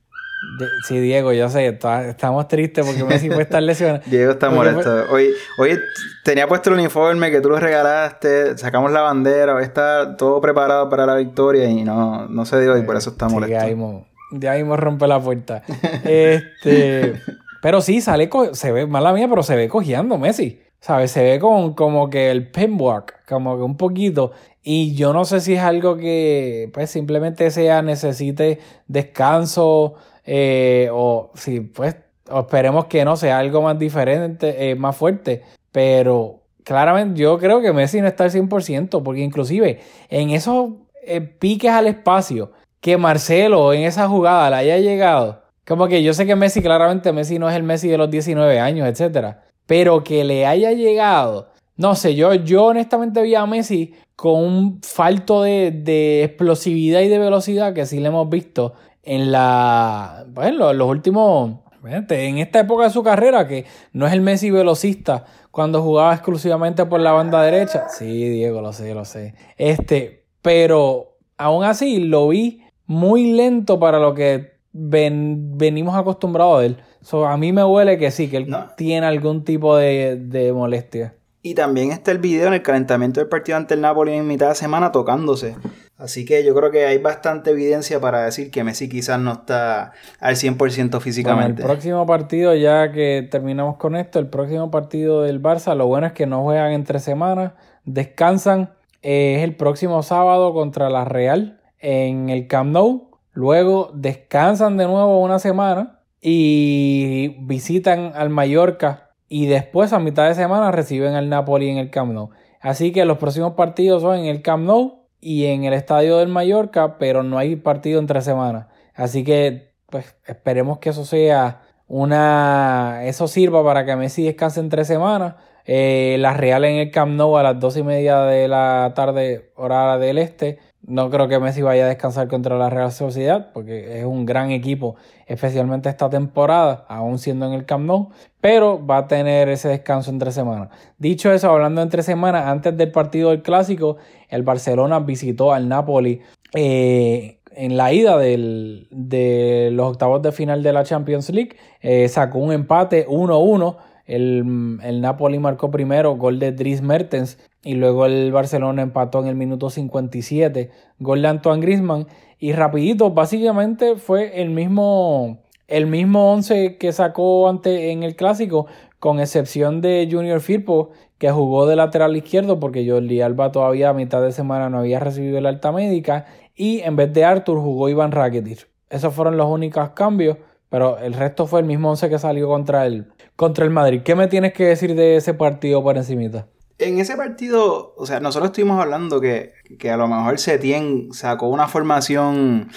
sí, Diego, yo sé, estamos tristes porque Messi puede estar lesionado. Diego está molesto. Hoy, hoy tenía puesto el uniforme que tú lo regalaste, sacamos la bandera, hoy está todo preparado para la victoria y no, no se dio y por eso está molesto. Ya mismo, ya mismo rompe la puerta. este, pero sí, sale, se ve, mala mía, pero se ve cogiendo Messi. ¿Sabes? Se ve con, como que el pinwalk, como que un poquito. Y yo no sé si es algo que pues simplemente sea necesite descanso eh, o si pues esperemos que no sea algo más diferente, eh, más fuerte. Pero claramente yo creo que Messi no está al 100% porque inclusive en esos eh, piques al espacio que Marcelo en esa jugada le haya llegado. Como que yo sé que Messi, claramente Messi no es el Messi de los 19 años, etcétera. Pero que le haya llegado no sé, yo, yo honestamente vi a Messi con un falto de, explosividad y de velocidad que sí le hemos visto en la. Bueno, los últimos. En esta época de su carrera, que no es el Messi velocista cuando jugaba exclusivamente por la banda derecha. Sí, Diego, lo sé, lo sé. Este, pero aún así lo vi muy lento para lo que venimos acostumbrados a él. A mí me huele que sí, que él tiene algún tipo de, de molestia. Y también está el video en el calentamiento del partido ante el Napoli en mitad de semana tocándose. Así que yo creo que hay bastante evidencia para decir que Messi quizás no está al 100% físicamente. el próximo partido, ya que terminamos con esto, el próximo partido del Barça, lo bueno es que no juegan entre semanas, descansan es el próximo sábado contra la Real en el Camp Nou. Luego descansan de nuevo una semana y visitan al Mallorca y después a mitad de semana reciben al Napoli en el Camp Nou. Así que los próximos partidos son en el Camp Nou y en el estadio del Mallorca, pero no hay partido entre semanas. Así que pues esperemos que eso sea una eso sirva para que Messi descanse en tres semanas. Eh, la Real en el Camp Nou a las dos y media de la tarde, hora del este. No creo que Messi vaya a descansar contra la Real Sociedad, porque es un gran equipo, especialmente esta temporada, aún siendo en el Camp Nou, pero va a tener ese descanso entre semanas. Dicho eso, hablando entre semanas, antes del partido del Clásico, el Barcelona visitó al Napoli eh, en la ida de los octavos de final de la Champions League, eh, sacó un empate 1-1. El, el, Napoli marcó primero gol de Dries Mertens y luego el Barcelona empató en el minuto 57, gol de Antoine Griezmann. Y rapidito, básicamente fue el mismo, el mismo 11 que sacó ante, en el clásico, con excepción de Junior Firpo, que jugó de lateral izquierdo porque Jordi Alba todavía a mitad de semana no había recibido la alta médica. Y en vez de Arthur jugó Iván Rakitic. Esos fueron los únicos cambios, pero el resto fue el mismo 11 que salió contra el, contra el Madrid. ¿Qué me tienes que decir de ese partido por encimita? En ese partido, o sea, nosotros estuvimos hablando que, que a lo mejor Setien sacó una formación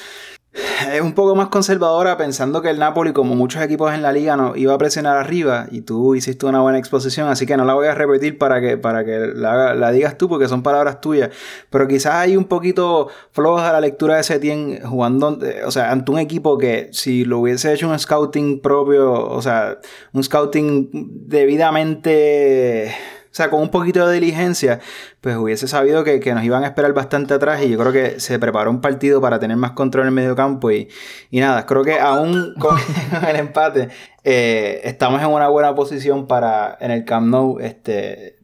es un poco más conservadora pensando que el Napoli, como muchos equipos en la liga, no iba a presionar arriba y tú hiciste una buena exposición, así que no la voy a repetir para que, para que la, digas tú porque son palabras tuyas, pero quizás hay un poquito floja la lectura de Setien jugando, o sea, ante un equipo que si lo hubiese hecho un scouting propio, o sea, un scouting debidamente sea, con un poquito de diligencia, pues hubiese sabido que, nos iban a esperar bastante atrás y yo creo que se preparó un partido para tener más control en el medio campo y, y nada, creo que aún con el empate eh, estamos en una buena posición para en el Camp Nou este,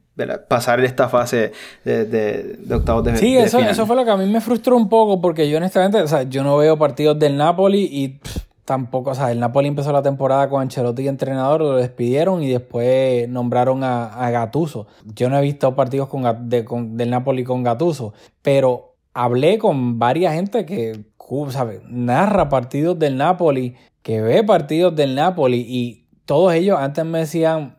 pasar esta fase de, de, octavos de Sí, eso, eso fue lo que a mí me frustró un poco porque yo honestamente, o sea, yo no veo partidos del Napoli y tampoco, o sea, el Napoli empezó la temporada con Ancelotti entrenador, lo despidieron y después nombraron a, a Gattuso. Yo no he visto partidos con, del Napoli con Gattuso, pero hablé con varias gente que, ¿sabe? Narra partidos del Napoli, que ve partidos del Napoli y todos ellos antes me decían,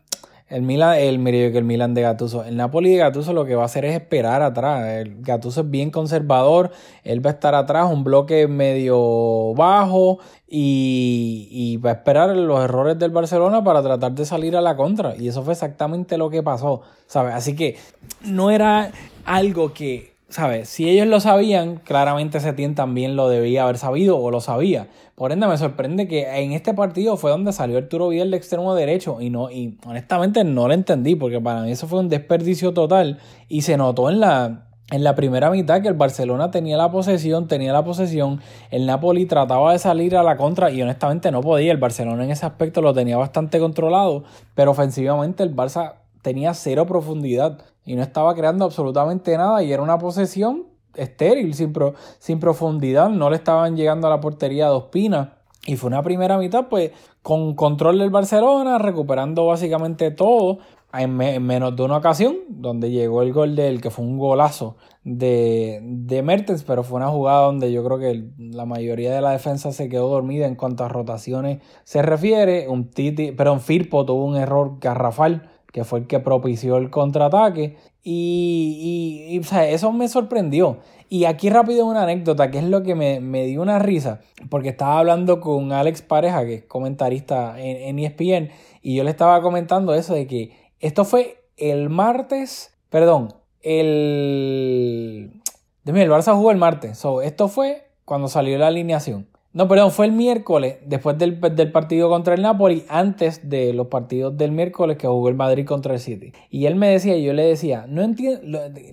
el Milan, el, que el Milan de Gattuso. El Napoli de Gattuso lo que va a hacer es esperar atrás. El Gattuso es bien conservador. Él va a estar atrás, un bloque medio bajo. Y, y va a esperar los errores del Barcelona para tratar de salir a la contra. Y eso fue exactamente lo que pasó. ¿sabes? Así que no era algo que ¿sabes? Si ellos lo sabían, claramente Setien también lo debía haber sabido o lo sabía. Por ende, me sorprende que en este partido fue donde salió Arturo Vidal de extremo derecho y no y honestamente no lo entendí porque para mí eso fue un desperdicio total y se notó en la en la primera mitad que el Barcelona tenía la posesión, tenía la posesión, el Napoli trataba de salir a la contra y honestamente no podía, el Barcelona en ese aspecto lo tenía bastante controlado, pero ofensivamente el Barça tenía cero profundidad y no estaba creando absolutamente nada y era una posesión estéril, sin, profundidad, no le estaban llegando a la portería dos pinas. Y fue una primera mitad, pues, con control del Barcelona, recuperando básicamente todo en, menos de una ocasión, donde llegó el gol del que fue un golazo de, de Mertens, pero fue una jugada donde yo creo que la mayoría de la defensa se quedó dormida en cuanto a rotaciones se refiere. Un Titi, perdón, Firpo tuvo un error garrafal que fue el que propició el contraataque. Y, y, o sea, eso me sorprendió. Y aquí rápido una anécdota, que es lo que me, me, dio una risa, porque estaba hablando con Alex Pareja, que es comentarista en, en ESPN, y yo le estaba comentando eso de que esto fue el martes, perdón, el... Dime, el Barça jugó el martes, so, esto fue cuando salió la alineación. No, perdón, fue el miércoles, después del, partido contra el Napoli, antes de los partidos del miércoles que jugó el Madrid contra el City. Y él me decía, yo le decía, no entiendo,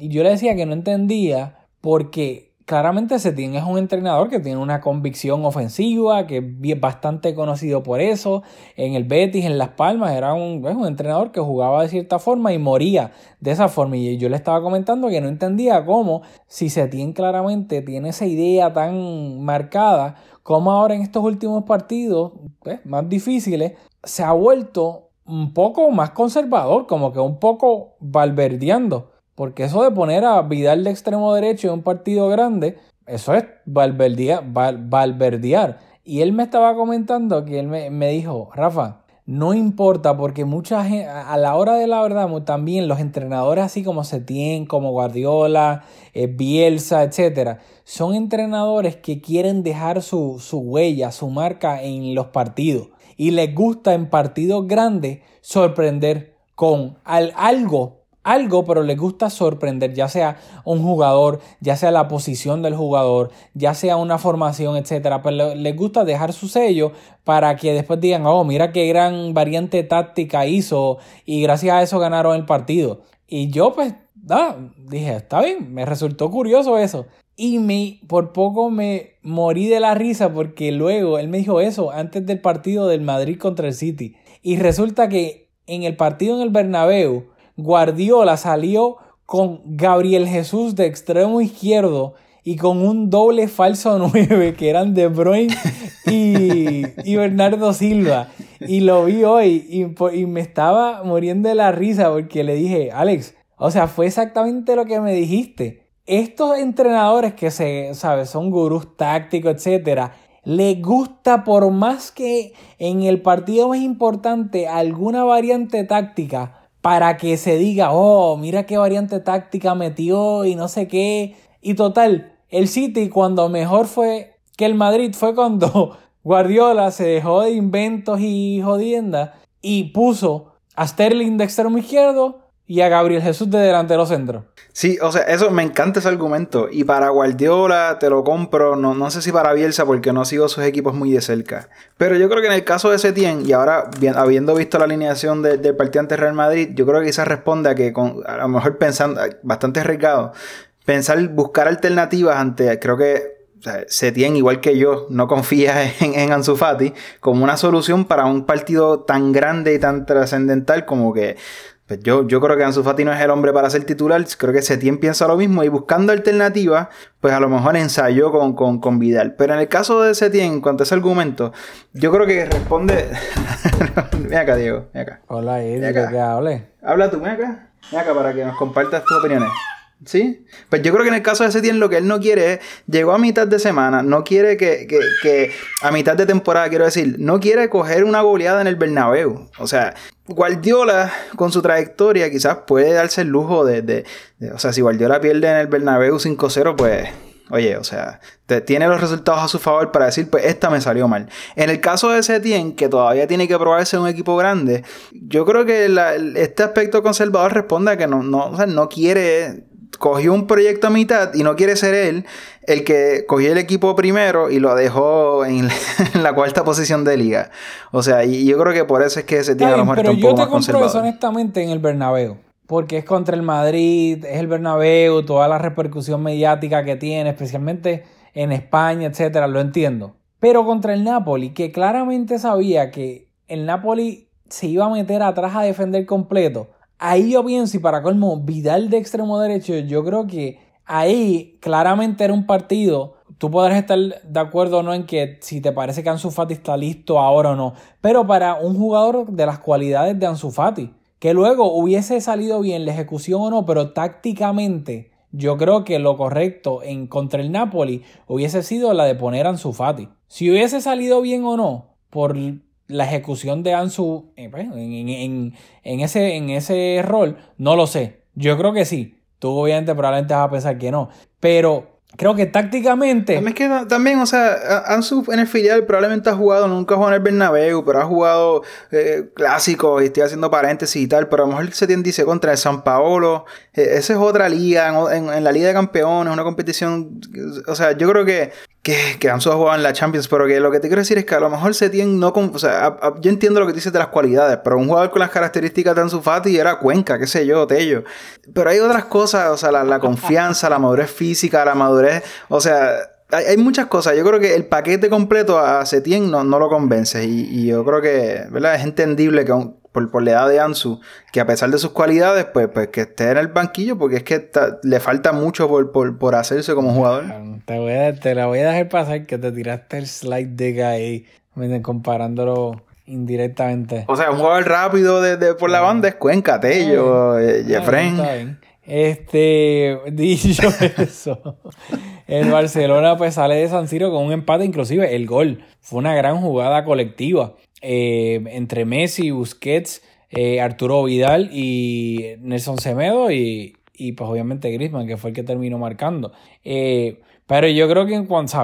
yo le decía que no entendía porque claramente Setien es un entrenador que tiene una convicción ofensiva, que es bastante conocido por eso. En el Betis, en Las Palmas, era un, un, entrenador que jugaba de cierta forma y moría de esa forma. Y yo le estaba comentando que no entendía cómo, si Setien claramente tiene esa idea tan marcada, cómo ahora en estos últimos partidos pues, más difíciles se ha vuelto un poco más conservador, como que un poco valverdeando Porque eso de poner a Vidal de extremo derecho en un partido grande, eso es valverdear. Y él me estaba comentando que él me, me dijo, Rafa, no importa porque mucha gente, a la hora de la verdad, también los entrenadores así como Setien, como Guardiola, eh, Bielsa, etcétera, son entrenadores que quieren dejar su, su huella, su marca en los partidos y les gusta en partidos grandes sorprender con algo algo, pero les gusta sorprender, ya sea un jugador, ya sea la posición del jugador, ya sea una formación, etcétera. Pero les gusta dejar su sello para que después digan, oh, mira qué gran variante táctica hizo y gracias a eso ganaron el partido. Y yo, pues, dije, está bien, me resultó curioso eso. Y me, por poco me morí de la risa porque luego él me dijo eso antes del partido del Madrid contra el City. Y resulta que en el partido en el Bernabéu, Guardiola salió con Gabriel Jesús de extremo izquierdo y con un doble falso 9 que eran De Bruyne y, Bernardo Silva. Y lo vi hoy y, y, me estaba muriendo de la risa porque le dije, Alex, o sea, fue exactamente lo que me dijiste. Estos entrenadores que se, ¿sabes? Son gurús tácticos, etcétera, les gusta por más que en el partido más importante alguna variante táctica para que se diga, oh, mira qué variante táctica metió y no sé qué. Y total, el City cuando mejor fue que el Madrid fue cuando Guardiola se dejó de inventos y jodiendas y puso a Sterling de extremo izquierdo y a Gabriel Jesús de delantero centro. Sí, o sea, eso me encanta ese argumento. Y para Guardiola te lo compro, no, no sé si para Bielsa porque no sigo sus equipos muy de cerca. Pero yo creo que en el caso de Setien, y ahora habiendo visto la alineación del partido ante Real Madrid, yo creo que quizás responde a que a lo mejor pensando, bastante arriesgado, pensar, buscar alternativas ante, creo que o sea, Setien, igual que yo, no confía en, en Ansu como una solución para un partido tan grande y tan trascendental como que pues yo, yo creo que Ansu Fati no es el hombre para ser titular. Creo que Setien piensa lo mismo y buscando alternativas, pues a lo mejor ensayó con, con, Vidal. Pero en el caso de Setien, en cuanto a ese argumento, yo creo que responde. ven acá, Diego. Ven acá. Hola, Eddie, que hable. Habla tú, ven acá. Ven acá para que nos compartas tus opiniones. ¿Sí? Pues yo creo que en el caso de Setien lo que él no quiere es, llegó a mitad de semana, no quiere que, que, que, a mitad de temporada, quiero decir, no quiere coger una goleada en el Bernabéu. O sea, Guardiola, con su trayectoria, quizás puede darse el lujo de, de, o sea, si Guardiola pierde en el Bernabéu 5-0, pues oye, o sea, tiene los resultados a su favor para decir, pues esta me salió mal. En el caso de Setien, que todavía tiene que probarse un equipo grande, yo creo que este aspecto conservador responde a que no, no, o sea, no quiere cogió un proyecto a mitad y no quiere ser él el que cogió el equipo primero y lo dejó en, la cuarta posición de liga. O sea, y yo creo que por eso es que se tiene a lo mejor Pero yo te compro eso honestamente en el Bernabéu. Porque es contra el Madrid, es el Bernabéu, toda la repercusión mediática que tiene, especialmente en España, etcétera, lo entiendo. Pero contra el Napoli, que claramente sabía que el Napoli se iba a meter atrás a defender completo ahí yo pienso, y para colmo, Vidal de extremo derecho, yo creo que ahí claramente era un partido. Tú podrás estar de acuerdo o no en que si te parece que Ansu Fati está listo ahora o no. Pero para un jugador de las cualidades de Ansu Fati, que luego hubiese salido bien la ejecución o no, pero tácticamente yo creo que lo correcto en contra el Napoli hubiese sido la de poner a Ansu Fati. Si hubiese salido bien o no, por la ejecución de Ansu eh, pues, en, ese, en ese rol, no lo sé. Yo creo que sí. Tú obviamente probablemente vas a pensar que no. Pero creo que tácticamente... También, o sea, Ansu en el filial probablemente ha jugado, nunca jugado en el Bernabéu, pero ha jugado eh, clásicos y estoy haciendo paréntesis y tal, pero a lo mejor se tiene, dice contra el San Paolo. Eh, esa es otra liga, en, en, la Liga de Campeones, una competición... O sea, yo creo que que, que Ansu ha jugado en la Champions, pero que lo que te quiero decir es que a lo mejor Setien no... Con, o sea, yo entiendo lo que dices de las cualidades, pero un jugador con las características de Ansu era Cuenca, qué sé yo, Tello. Pero hay otras cosas, o sea, la, la confianza, la madurez física, la madurez... O sea, hay, muchas cosas. Yo creo que el paquete completo a Setien no, no lo convence. Y, yo creo que, ¿verdad? Es entendible que por, la edad de Ansu, que a pesar de sus cualidades, pues, pues que esté en el banquillo, porque es que le falta mucho por, hacerse como jugador. Te, voy a, te la voy a dejar pasar que te tiraste el slide de ahí, comparándolo indirectamente. O sea, un jugador rápido de, por la banda es Cuenca, Tello, eh, Jeffrey. Este, dicho eso, el Barcelona pues sale de San Siro con un empate, inclusive el gol. Fue una gran jugada colectiva eh, entre Messi, Busquets, eh, Arturo Vidal y Nelson Semedo y, y pues obviamente Griezmann, que fue el que terminó marcando. Eh, pero yo creo que en cuanto.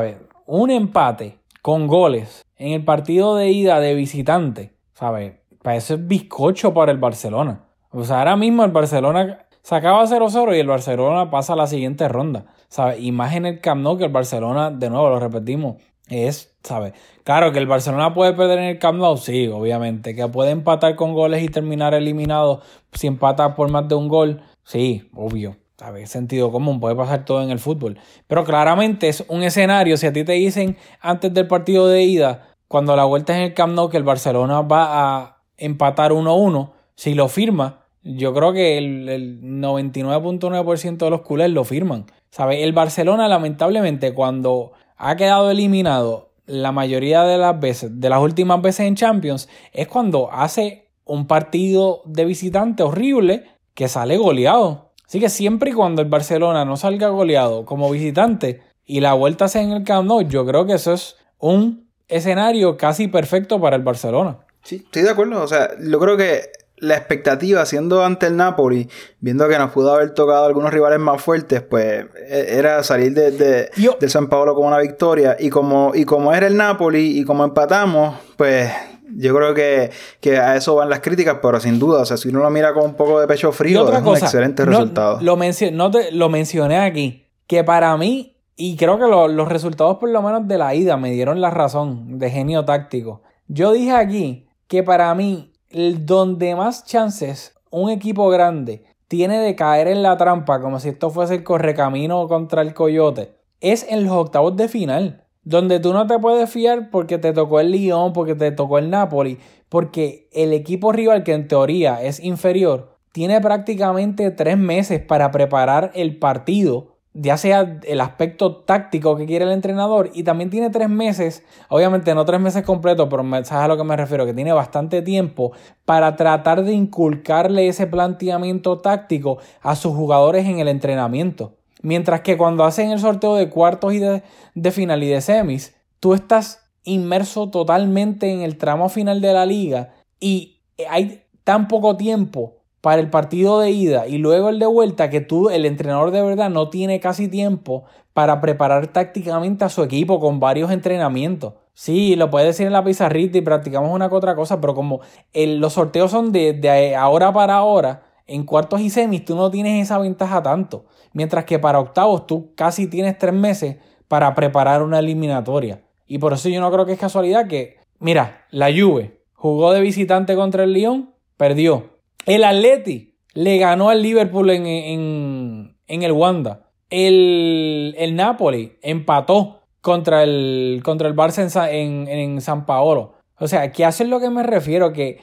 Un empate con goles en el partido de ida de visitante, ¿sabes? Para eso es bizcocho para el Barcelona. O sea, ahora mismo el Barcelona sacaba 0-0 y el Barcelona pasa a la siguiente ronda. ¿Sabes? Y más en el Camp que el Barcelona, de nuevo lo repetimos, es, ¿sabes? Claro que el Barcelona puede perder en el Camp Nou, sí, obviamente. Que puede empatar con goles y terminar eliminado si empata por más de un gol, sí, obvio. ¿Sabes? Sentido común, puede pasar todo en el fútbol. Pero claramente es un escenario, si a ti te dicen antes del partido de ida, cuando la vuelta es en el Camp Nou, que el Barcelona va a empatar 1-1, si lo firma, yo creo que el, 99.9% de los culés lo firman. ¿Sabes? El Barcelona, lamentablemente, cuando ha quedado eliminado la mayoría de las veces, de las últimas veces en Champions, es cuando hace un partido de visitante horrible que sale goleado. Así que siempre y cuando el Barcelona no salga goleado como visitante y la vuelta sea en el Camp Nou, yo creo que eso es un escenario casi perfecto para el Barcelona. Sí, estoy de acuerdo. O sea, yo creo que la expectativa siendo ante el Napoli, viendo que nos pudo haber tocado algunos rivales más fuertes, pues e, era salir de, de, San Paolo con una victoria. Y como, y como era el Napoli y como empatamos, pues yo creo que, a eso van las críticas, pero sin duda, o sea, si uno lo mira con un poco de pecho frío, es un excelente resultado. Lo, no te, lo mencioné aquí, que para mí, y creo que los resultados por lo menos de la ida me dieron la razón de genio táctico. Yo dije aquí que para mí donde más chances un equipo grande tiene de caer en la trampa, como si esto fuese el correcamino contra el coyote, es en los octavos de final, donde tú no te puedes fiar porque te tocó el Lyon, porque te tocó el Napoli, porque el equipo rival, que en teoría es inferior, tiene prácticamente tres meses para preparar el partido ya sea el aspecto táctico que quiere el entrenador y también tiene tres meses, obviamente no tres meses completos, pero sabes a lo que me refiero, que tiene bastante tiempo para tratar de inculcarle ese planteamiento táctico a sus jugadores en el entrenamiento. Mientras que cuando hacen el sorteo de cuartos y de, de final y de semis, tú estás inmerso totalmente en el tramo final de la liga y hay tan poco tiempo para el partido de ida y luego el de vuelta que tú, el entrenador de verdad, no tiene casi tiempo para preparar tácticamente a su equipo con varios entrenamientos. Sí, lo puede decir en la pizarrita y practicamos una que otra cosa, pero como los sorteos son de, de ahora para ahora, en cuartos y semis tú no tienes esa ventaja tanto. Mientras que para octavos tú casi tienes tres meses para preparar una eliminatoria. Y por eso yo no creo que es casualidad que, mira, la Juve jugó de visitante contra el Lyon, perdió. El Atleti le ganó al Liverpool en, en, el Wanda. El, el, Napoli empató contra el, contra el Barça en, en, San Paolo. O sea, que hacen lo que me refiero, que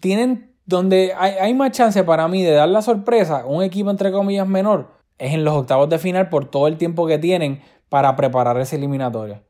tienen donde hay, hay, más chance para mí de dar la sorpresa, un equipo entre comillas menor, es en los octavos de final por todo el tiempo que tienen para preparar esa eliminatoria.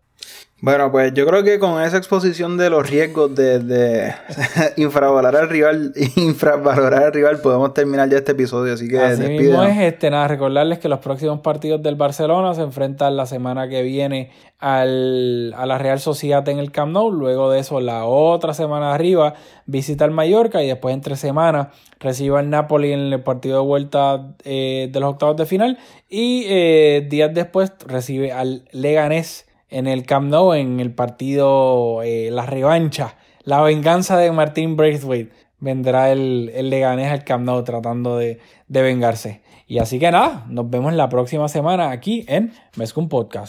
Bueno, pues yo creo que con esa exposición de los riesgos de, de infravalorar al rival, infravalorar al rival, podemos terminar ya este episodio. Así que Así mismo es este, nada, recordarles que los próximos partidos del Barcelona se enfrentan la semana que viene al, a la Real Sociedad en el Camp Nou. Luego de eso, la otra semana arriba, visita al Mallorca y después entre semanas recibe al Napoli en el partido de vuelta eh, de los octavos de final. Y eh, días después recibe al Leganés en el Camp Nou en el partido eh, La Revancha, la venganza de Martín Braithwaite. Vendrá el, el Leganés al Camp Nou tratando de, de vengarse. Y así que nada, nos vemos la próxima semana aquí en Mezcum Podcast.